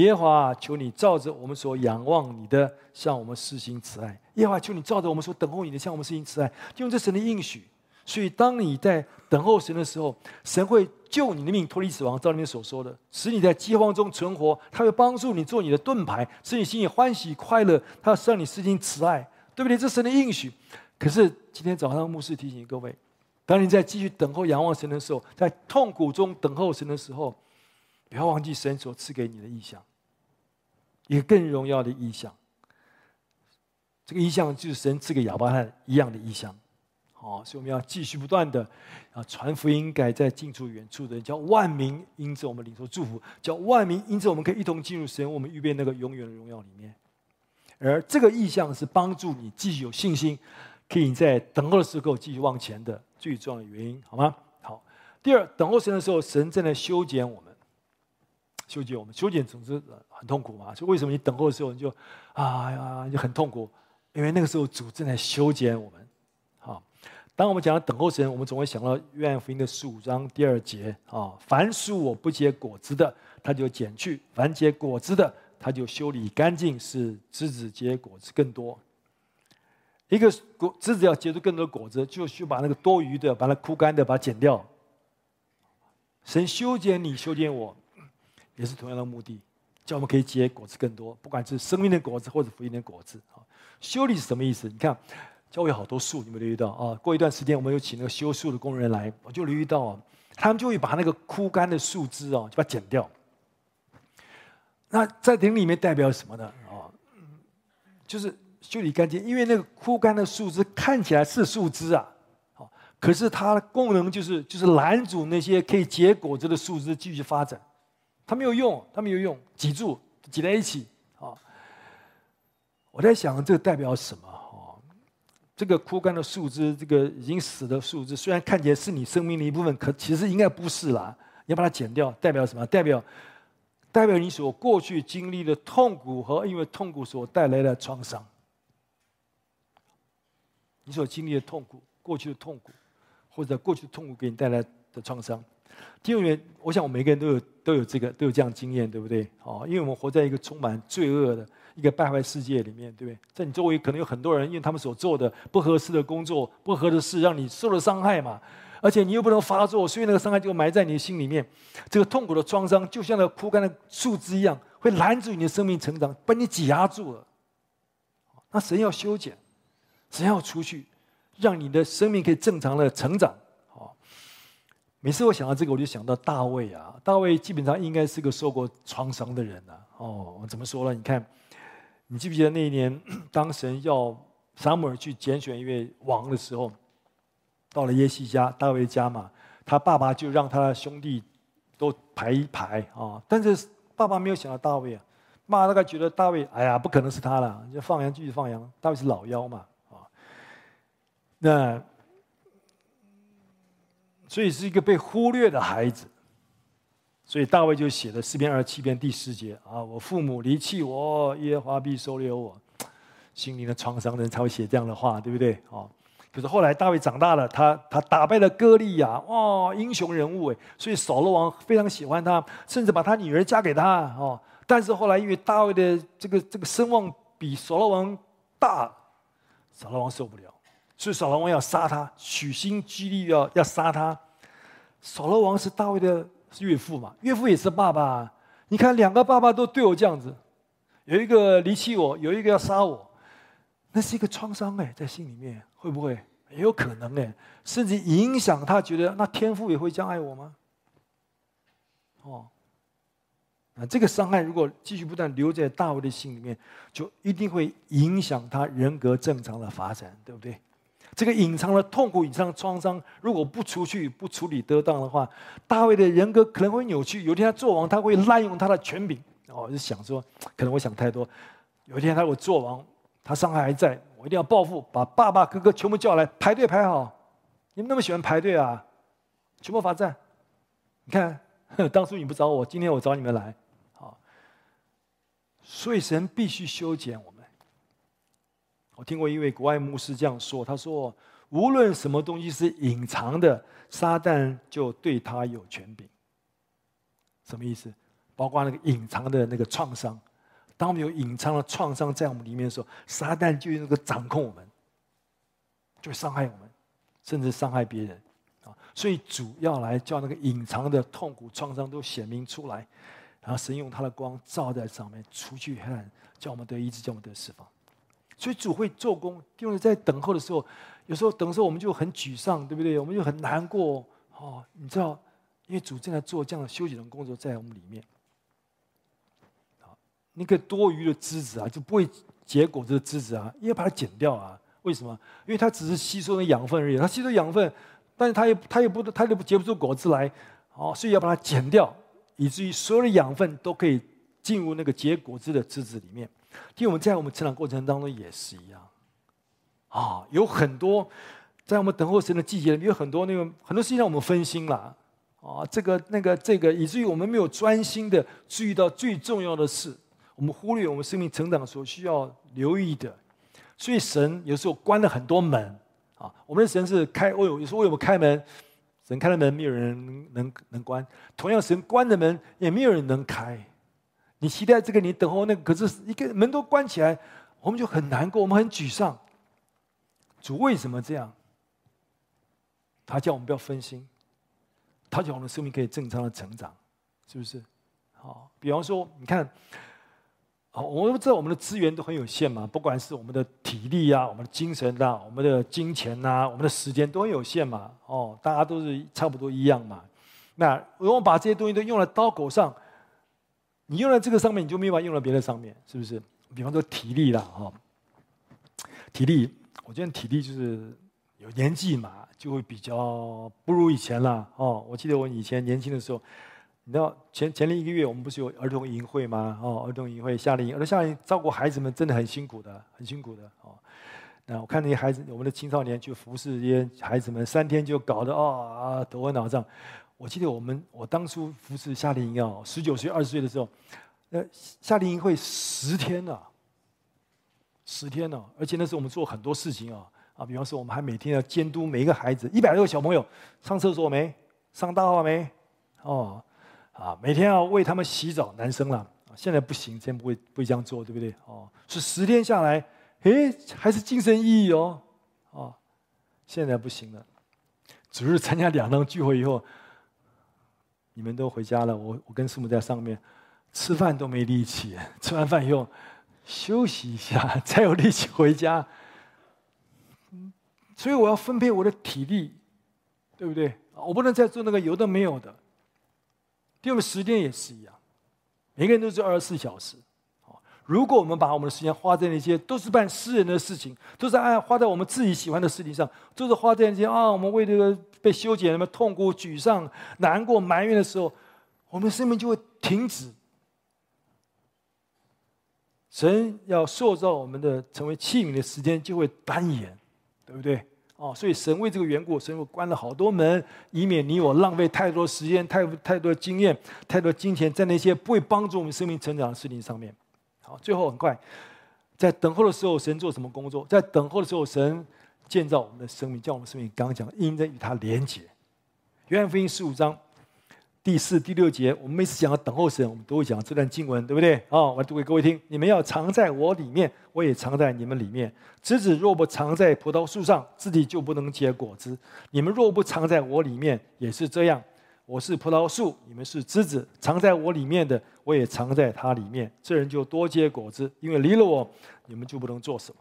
耶和华，求你照着我们所仰望你的，向我们施行慈爱。耶和华，求你照着我们所等候你的，向我们施行慈爱，就用这神的应许。所以，当你在等候神的时候，神会救你的命，脱离死亡。照里面所说的，使你在饥荒中存活。他会帮助你做你的盾牌，使你心里欢喜快乐。他要向你施行慈爱，对不对？这神的应许。可是今天早上牧师提醒各位，当你在继续等候仰望神的时候，在痛苦中等候神的时候，不要忘记神所赐给你的意象，一个更荣耀的意象。这个意象就是神赐给亚伯拉罕一样的意象。好，所以我们要继续不断的啊传福音，改在近处远处的，叫万民因着我们领受祝福，叫万民因着我们可以一同进入神我们预备那个永远的荣耀里面。而这个意象是帮助你继续有信心。可以在等候的时候继续往前的最重要的原因，好吗？好。第二，等候神的时候，神正在修剪我们，修剪我们，修剪总是很痛苦嘛。所以为什么你等候的时候你就，啊呀，就很痛苦？因为那个时候主正在修剪我们。好，当我们讲到等候神，我们总会想到约翰福音的十五章第二节啊，凡属我不结果子的，他就剪去；凡结果子的，他就修理干净，使枝子结果子更多。一个果枝子要结出更多果子，就需把那个多余的、把它枯干的，把它剪掉。神修剪你，修剪我，也是同样的目的，叫我们可以结果子更多，不管是生命的果子或者福音的果子。啊，修理是什么意思？你看，教会好多树，你们留意到啊？过一段时间，我们有请那个修树的工人来，我就留意到，他们就会把那个枯干的树枝啊，就把它剪掉。那在灵里面代表什么呢？啊，就是。修理干净，因为那个枯干的树枝看起来是树枝啊，好，可是它的功能就是就是拦阻那些可以结果子的树枝继续发展，它没有用，它没有用，挤住，挤在一起啊。我在想，这代表什么？哦，这个枯干的树枝，这个已经死的树枝，虽然看起来是你生命的一部分，可其实应该不是啦。你要把它剪掉，代表什么？代表代表你所过去经历的痛苦和因为痛苦所带来的创伤。你所经历的痛苦，过去的痛苦，或者过去的痛苦给你带来的创伤，第二点，我想我们每个人都有都有这个都有这样经验，对不对？哦，因为我们活在一个充满罪恶的一个败坏世界里面，对不对？在你周围可能有很多人，因为他们所做的不合适的工作、不合适的事，让你受了伤害嘛。而且你又不能发作，所以那个伤害就埋在你的心里面。这个痛苦的创伤，就像那枯干的树枝一样，会拦住你的生命成长，把你挤压住了。那神要修剪。神要出去，让你的生命可以正常的成长。每次我想到这个，我就想到大卫啊。大卫基本上应该是个受过创伤的人呐。哦，怎么说呢？你看，你记不记得那一年，当神要撒母耳去拣选一位王的时候，到了耶西家，大卫家嘛，他爸爸就让他的兄弟都排一排啊。但是爸爸没有想到大卫啊，爸爸大概觉得大卫，哎呀，不可能是他了，就放羊继续放羊。大卫是老幺嘛。啊那所以是一个被忽略的孩子。所以大卫就写了诗篇二十七篇第四节啊，我父母离弃我，耶和华必收留我。心灵的创伤的人才会写这样的话，对不对？哦，可是后来大卫长大了，他他打败了歌利亚，哇，英雄人物哎，所以扫罗王非常喜欢他，甚至把他女儿嫁给他哦。但是后来因为大卫的这个这个声望比扫罗王大，扫罗王受不了，所以扫罗王要杀他，处心积虑要要杀他。扫罗王是大卫的岳父嘛，岳父也是爸爸，你看两个爸爸都对我这样子，有一个离弃我，有一个要杀我。那是一个创伤哎，在心里面会不会也有可能哎，甚至影响他觉得那天父也会这样爱我吗？哦，那这个伤害如果继续不断留在大卫的心里面，就一定会影响他人格正常的发展，对不对？这个隐藏的痛苦、隐藏的创伤，如果不出去、不处理得当的话，大卫的人格可能会扭曲。有一天他做王，他会滥用他的权柄。哦，我就想说，可能我想太多。有一天他如果做王。他伤害还在，我一定要报复，把爸爸、哥哥全部叫来排队排好。你们那么喜欢排队啊？全部罚站。你看，当初你不找我，今天我找你们来，好。所以神必须修剪我。我听过一位国外牧师这样说，他说：“无论什么东西是隐藏的，撒旦就对他有权柄。”什么意思？包括那个隐藏的那个创伤。当我们有隐藏的创伤在我们里面的时候，撒旦就用那个掌控我们，就伤害我们，甚至伤害别人啊！所以主要来叫那个隐藏的痛苦创伤都显明出来，然后神用他的光照在上面，除去黑暗，叫我们得医治，叫我们得释放。所以主会做工，因为在等候的时候，有时候等的时候我们就很沮丧，对不对？我们就很难过哦，你知道，因为主正在做这样的修剪的工作在我们里面。那个多余的枝子啊，就不会结果子的枝子啊，要把它剪掉啊。为什么？因为它只是吸收那养分而已。它吸收养分，但是它也它也不它也结不出果子来，哦，所以要把它剪掉，以至于所有的养分都可以进入那个结果子的枝子里面。因为我们在我们成长过程当中也是一样，啊，有很多在我们等候神的季节里面，有很多那个很多事情让我们分心了，啊，这个那个这个，以至于我们没有专心的注意到最重要的事。我们忽略我们生命成长所需要留意的，所以神有时候关了很多门啊。我们的神是开，为有时候为我们开门，神开了门，没有人能能关。同样，神关的门也没有人能开。你期待这个，你等候那个，可是一个门都关起来，我们就很难过，我们很沮丧。主为什么这样？他叫我们不要分心，他叫我们的生命可以正常的成长，是不是？好，比方说，你看。好，我们知道我们的资源都很有限嘛，不管是我们的体力啊、我们的精神呐、啊、我们的金钱呐、我们的时间都很有限嘛。哦，大家都是差不多一样嘛。那如果把这些东西都用在刀口上，你用在这个上面，你就没法用到别的上面，是不是？比方说体力啦，哈，体力，我觉得体力就是有年纪嘛，就会比较不如以前了。哦，我记得我以前年轻的时候。你知道前前一个月我们不是有儿童营会吗？哦，儿童营会夏令营，儿童夏令营照顾孩子们真的很辛苦的，很辛苦的哦。那我看那些孩子，我们的青少年去服侍这些孩子们，三天就搞得哦啊头昏脑胀。我记得我们我当初扶持夏令营啊，十九岁二十岁的时候，那夏令营会十天呢，十天呢，而且那时候我们做很多事情啊啊，比方说我们还每天要监督每一个孩子，一百多个小朋友上厕所没？上大号没？哦。啊，每天要为他们洗澡，男生了。现在不行，现在不会不会这样做，对不对？哦，是十天下来，诶，还是精神奕奕哦。哦，现在不行了。只是参加两堂聚会以后，你们都回家了，我我跟师母在上面吃饭都没力气，吃完饭以后休息一下 才有力气回家。所以我要分配我的体力，对不对？我不能再做那个有的没有的。第二个时间也是一样，每个人都是二十四小时。如果我们把我们的时间花在那些都是办私人的事情，都是爱花在我们自己喜欢的事情上，都是花在那些啊，我们为这个被修剪、什么痛苦、沮丧、难过、埋怨的时候，我们的生命就会停止。神要塑造我们的成为器皿的时间就会单延，对不对？哦，所以神为这个缘故，神又关了好多门，以免你我浪费太多时间、太太多经验、太多金钱在那些不会帮助我们生命成长的事情上面。好，最后很快，在等候的时候，神做什么工作？在等候的时候，神建造我们的生命，叫我们生命刚刚讲，应当与他连结。约翰福音十五章。第四、第六节，我们每次讲到等候神，我们都会讲这段经文，对不对？啊，我读给各位听：你们要藏在我里面，我也藏在你们里面。枝子若不藏在葡萄树上，自己就不能结果子。你们若不藏在我里面，也是这样。我是葡萄树，你们是枝子，藏在我里面的，我也藏在他里面。这人就多结果子，因为离了我，你们就不能做什么。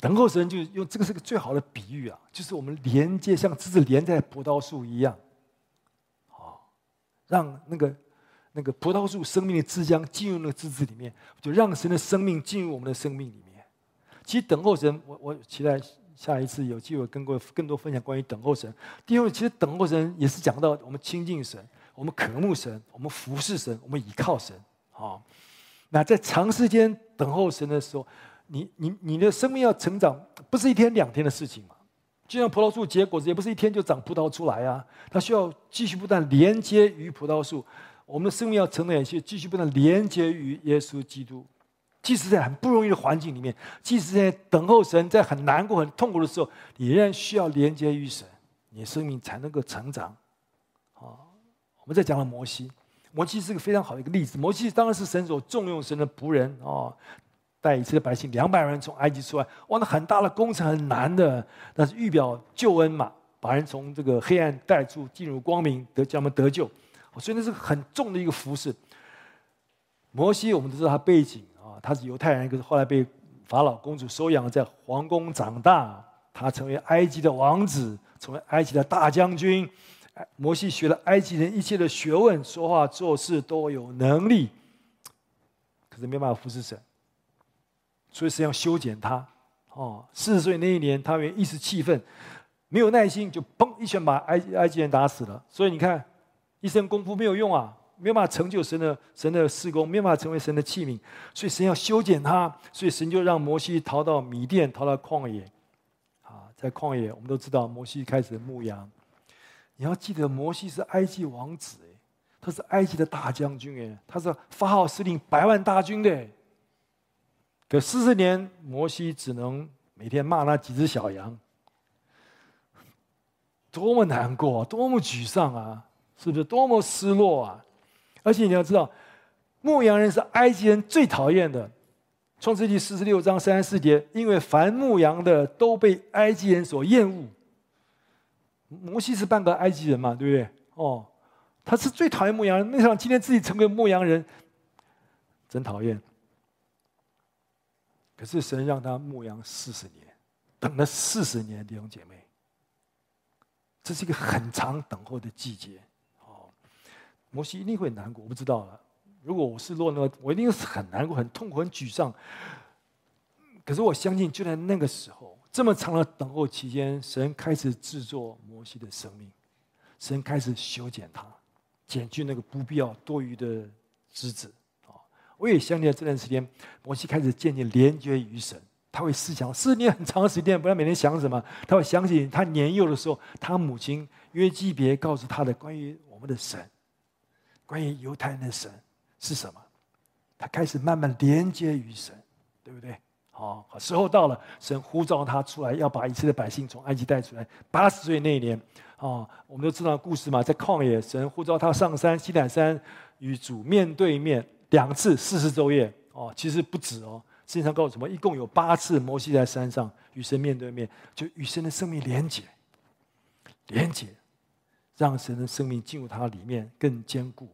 等候神就用这个是个最好的比喻啊，就是我们连接像枝子连在葡萄树一样，啊，让那个那个葡萄树生命的枝浆进入那个枝子里面，就让神的生命进入我们的生命里面。其实等候神，我我期待下一次有机会跟各位更多分享关于等候神。第二，其实等候神也是讲到我们亲近神，我们渴慕神，我们服侍神，我们倚靠神。啊，那在长时间等候神的时候。你你你的生命要成长，不是一天两天的事情嘛？就像葡萄树结果子，也不是一天就长葡萄出来啊。它需要继续不断连接于葡萄树。我们的生命要成长，也需继续不断连接于耶稣基督。即使在很不容易的环境里面，即使在等候神，在很难过、很痛苦的时候，你仍然需要连接于神，你的生命才能够成长。啊，我们再讲了摩西，摩西是个非常好的一个例子。摩西当然是神所重用神的仆人啊。带以色列百姓两百万人从埃及出来，哇，那很大的工程，很难的，但是预表救恩嘛，把人从这个黑暗带出，进入光明，得叫他们得救，所以那是很重的一个服饰。摩西我们都知道他背景他是犹太人，可是后来被法老公主收养，在皇宫长大，他成为埃及的王子，成为埃及的大将军。摩西学了埃及人一切的学问，说话做事都有能力，可是没办法服侍神。所以实际上修剪他，哦，四十岁那一年，他因为一时气愤，没有耐心，就砰一拳把埃埃及人打死了。所以你看，一身功夫没有用啊，没有办法成就神的神的事工，没有办法成为神的器皿。所以神要修剪他，所以神就让摩西逃到米甸，逃到旷野。啊，在旷野，我们都知道摩西开始牧羊。你要记得，摩西是埃及王子，哎，他是埃及的大将军，哎，他是发号施令百万大军的。可四十年，摩西只能每天骂那几只小羊，多么难过，多么沮丧啊！是不是多么失落啊？而且你要知道，牧羊人是埃及人最讨厌的，《创世记》四十六章三十四节，因为凡牧羊的都被埃及人所厌恶。摩西是半个埃及人嘛，对不对？哦，他是最讨厌牧羊人，没想到今天自己成为牧羊人，真讨厌。可是神让他牧羊四十年，等了四十年，弟兄姐妹，这是一个很长等候的季节。摩西一定会难过，我不知道了。如果我是落那，我一定是很难过、很痛苦、很沮丧。可是我相信，就在那个时候，这么长的等候期间，神开始制作摩西的生命，神开始修剪他，剪去那个不必要、多余的枝子。啊我也相信，这段时间，摩西开始渐渐连接于神。他会思想，四十年很长时间，不知道每天想什么。他会想起他年幼的时候，他母亲约基别告诉他的关于我们的神，关于犹太人的神是什么。他开始慢慢连接于神，对不对？好，时候到了，神呼召他出来，要把以色列百姓从埃及带出来。八十岁那一年，啊，我们都知道故事嘛，在旷野，神呼召他上山，西乃山，与主面对面。两次四十昼夜哦，其实不止哦。圣经上告诉我们，一共有八次，摩西在山上与神面对面，就与神的生命连接，连接，让神的生命进入他里面更坚固。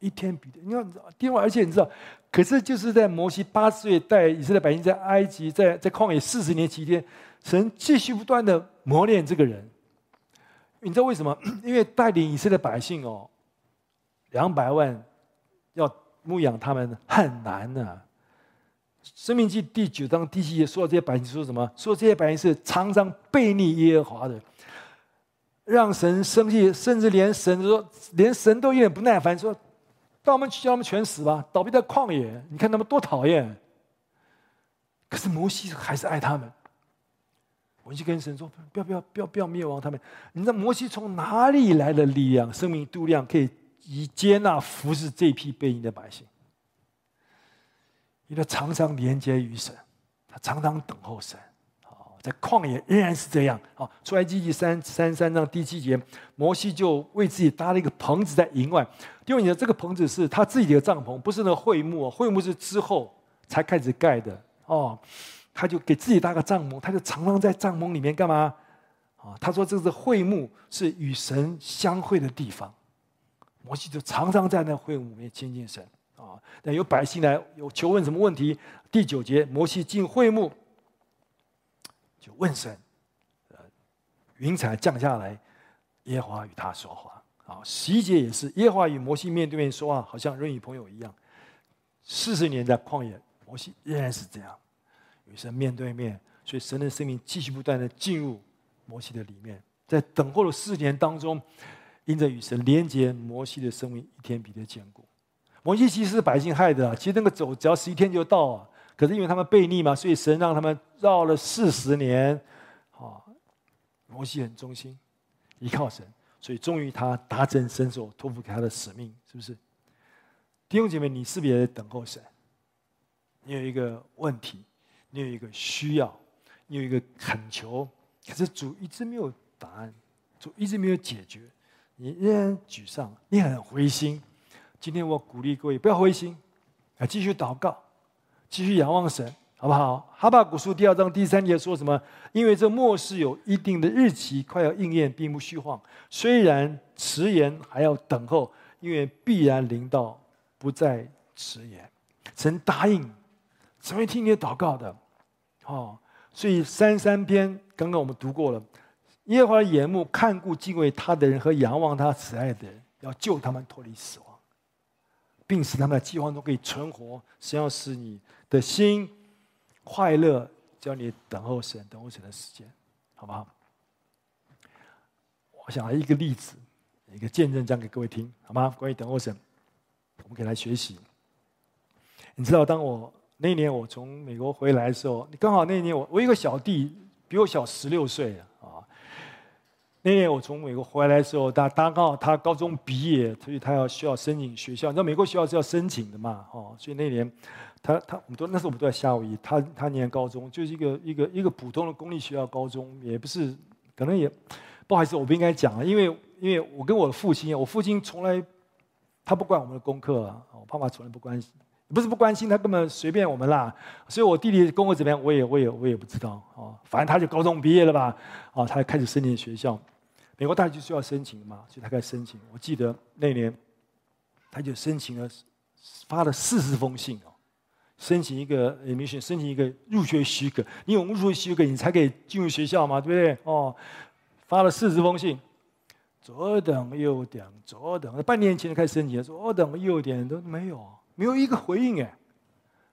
一天比一天，你看，另外，而且你知道，可是就是在摩西八十岁带以色列百姓在埃及，在在旷野四十年期间，神继续不断的磨练这个人。你知道为什么？因为带领以色列百姓哦，两百万要。牧养他们很难呢，啊，《申命记》第九章第七节说这些百姓说什么？说这些百姓是常常悖逆耶和华的，让神生气，甚至连神说，连神都有点不耐烦，说：“到我们去，叫他们全死吧，倒闭在旷野。”你看他们多讨厌。可是摩西还是爱他们，摩西跟神说：“不要不要不要不要灭亡他们！你知道摩西从哪里来的力量、生命度量，可以以接纳服侍这批背逆的百姓？因为他常常连接于神，他常常等候神。”在旷野仍然是这样。好，出埃及记三三三章第七节，摩西就为自己搭了一个棚子在营外。因为你的这个棚子是他自己的帐篷，不是那个会幕。会幕是之后才开始盖的。哦，他就给自己搭个帐篷，他就常常在帐篷里面干嘛？啊，他说这是会幕，是与神相会的地方。摩西就常常在那会幕里面亲近神。啊，那有百姓来有求问什么问题？第九节，摩西进会幕。就问神，呃，云彩降下来，耶和华与他说话。啊，十一节也是耶和华与摩西面对面说话，好像人与朋友一样。四十年在旷野，摩西仍然是这样，与神面对面。所以神的生命继续不断的进入摩西的里面，在等候的四年当中，因着与神连接，摩西的生命一天比一天坚固。摩西其实是百姓害的，其实那个走只要十一天就到啊。可是因为他们悖逆嘛，所以神让他们绕了四十年。啊，摩西很忠心，依靠神，所以终于他达成神所托付给他的使命，是不是？弟兄姐妹，你是不是也在等候神？你有一个问题，你有一个需要，你有一个恳求，可是主一直没有答案，主一直没有解决，你仍然沮丧，你很灰心。今天我鼓励各位不要灰心，啊继续祷告。继续仰望神，好不好？哈巴谷书第二章第三节说什么？因为这末世有一定的日期，快要应验，并不虚晃。虽然迟延，还要等候，因为必然临到，不再迟延。神答应，神会听你的祷告的。哦，所以三三篇刚刚我们读过了。耶和华的眼目看顾敬畏他的人和仰望他慈爱的人，要救他们脱离死亡。并使他们在饥荒中可以存活，神要使你的心快乐，教你等候神，等候神的时间，好不好？我想一个例子，一个见证讲给各位听，好吗？关于等候神，我们可以来学习。你知道，当我那年我从美国回来的时候，刚好那年我我一个小弟比我小十六岁啊。那年我从美国回来的时候，他他刚好他高中毕业，所以他要需要申请学校。你知道美国学校是要申请的嘛？哦，所以那年他他我们都那时候我们都在夏威夷，他他念高中就是一个一个一个普通的公立学校高中，也不是可能也不好意思，我不应该讲啊，因为因为我跟我的父亲，我父亲从来他不管我们的功课啊，我爸爸从来不关心，不是不关心，他根本随便我们啦。所以我弟弟跟我怎么样，我也我也我也不知道啊，反正他就高中毕业了吧，啊，他开始申请学校。美国大学就需要申请嘛，所以他开始申请。我记得那年，他就申请了，发了四十封信哦，申请一个 admission，申请一个入学许可。你有入学许可，你才可以进入学校嘛，对不对？哦，发了四十封信，左等右等，左等，半年前就开始申请，左等右等都没有，没有一个回应哎，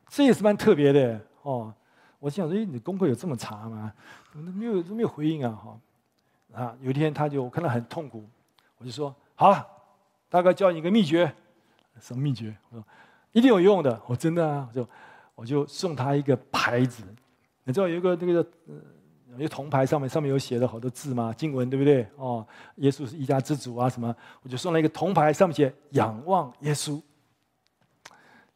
这也是蛮特别的哦。我想说，哎，你功课有这么差吗？怎么都没有都没有回应啊？哈。啊，有一天他就我看到很痛苦，我就说好了，大概教你一个秘诀，什么秘诀？我说一定有用的，我真的啊，就我就送他一个牌子，你知道有一个那个呃，有铜牌上面上面有写了好多字吗？经文对不对？哦，耶稣是一家之主啊什么？我就送了一个铜牌，上面写仰望耶稣。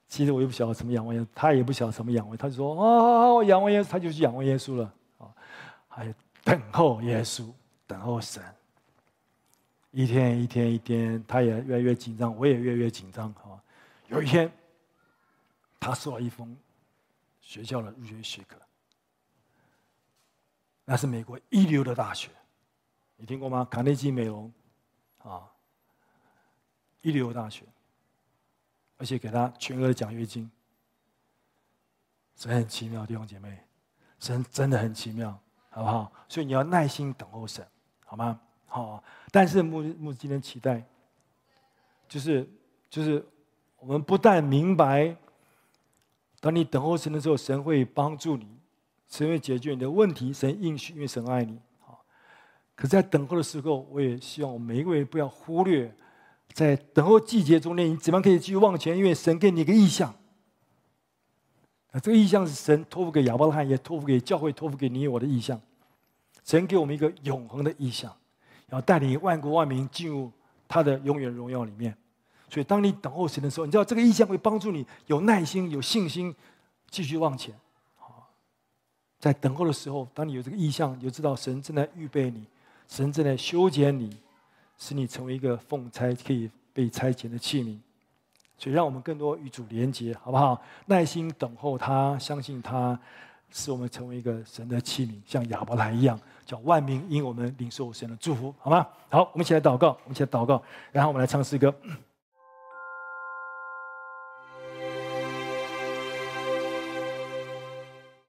其实我也不晓得什么仰望耶稣，他也不晓得什么仰望，他就说哦，仰望耶稣，他就去仰望耶稣了啊，还等候耶稣。等候神，一天一天一天，他也越来越紧张，我也越来越紧张。哈，有一天，他收了一封学校的入学许可，那是美国一流的大学，你听过吗？卡内基梅隆，啊，一流大学，而且给他全额的奖学金，神很奇妙，弟兄姐妹，神真的很奇妙，好不好？所以你要耐心等候神。好吗？好，但是牧牧今天期待，就是就是我们不但明白，当你等候神的时候，神会帮助你，神会解决你的问题，神应许，因为神爱你。可在等候的时候，我也希望我们每一个人不要忽略，在等候季节中间，你怎么可以继续往前？因为神给你一个意象，啊，这个意象是神托付给亚伯拉罕，也托付给教会，托付给你我的意象。神给我们一个永恒的意象，要带领万国万民进入他的永远荣耀里面。所以，当你等候神的时候，你知道这个意象会帮助你有耐心、有信心，继续往前。在等候的时候，当你有这个意向，你就知道神正在预备你，神正在修剪你，使你成为一个奉差可以被差遣的器皿。所以，让我们更多与主连结，好不好？耐心等候他，相信他，使我们成为一个神的器皿，像亚伯兰一样，叫万民因我们领受神的祝福，好吗？好，我们一起来祷告，我们一起来祷告，然后我们来唱诗歌。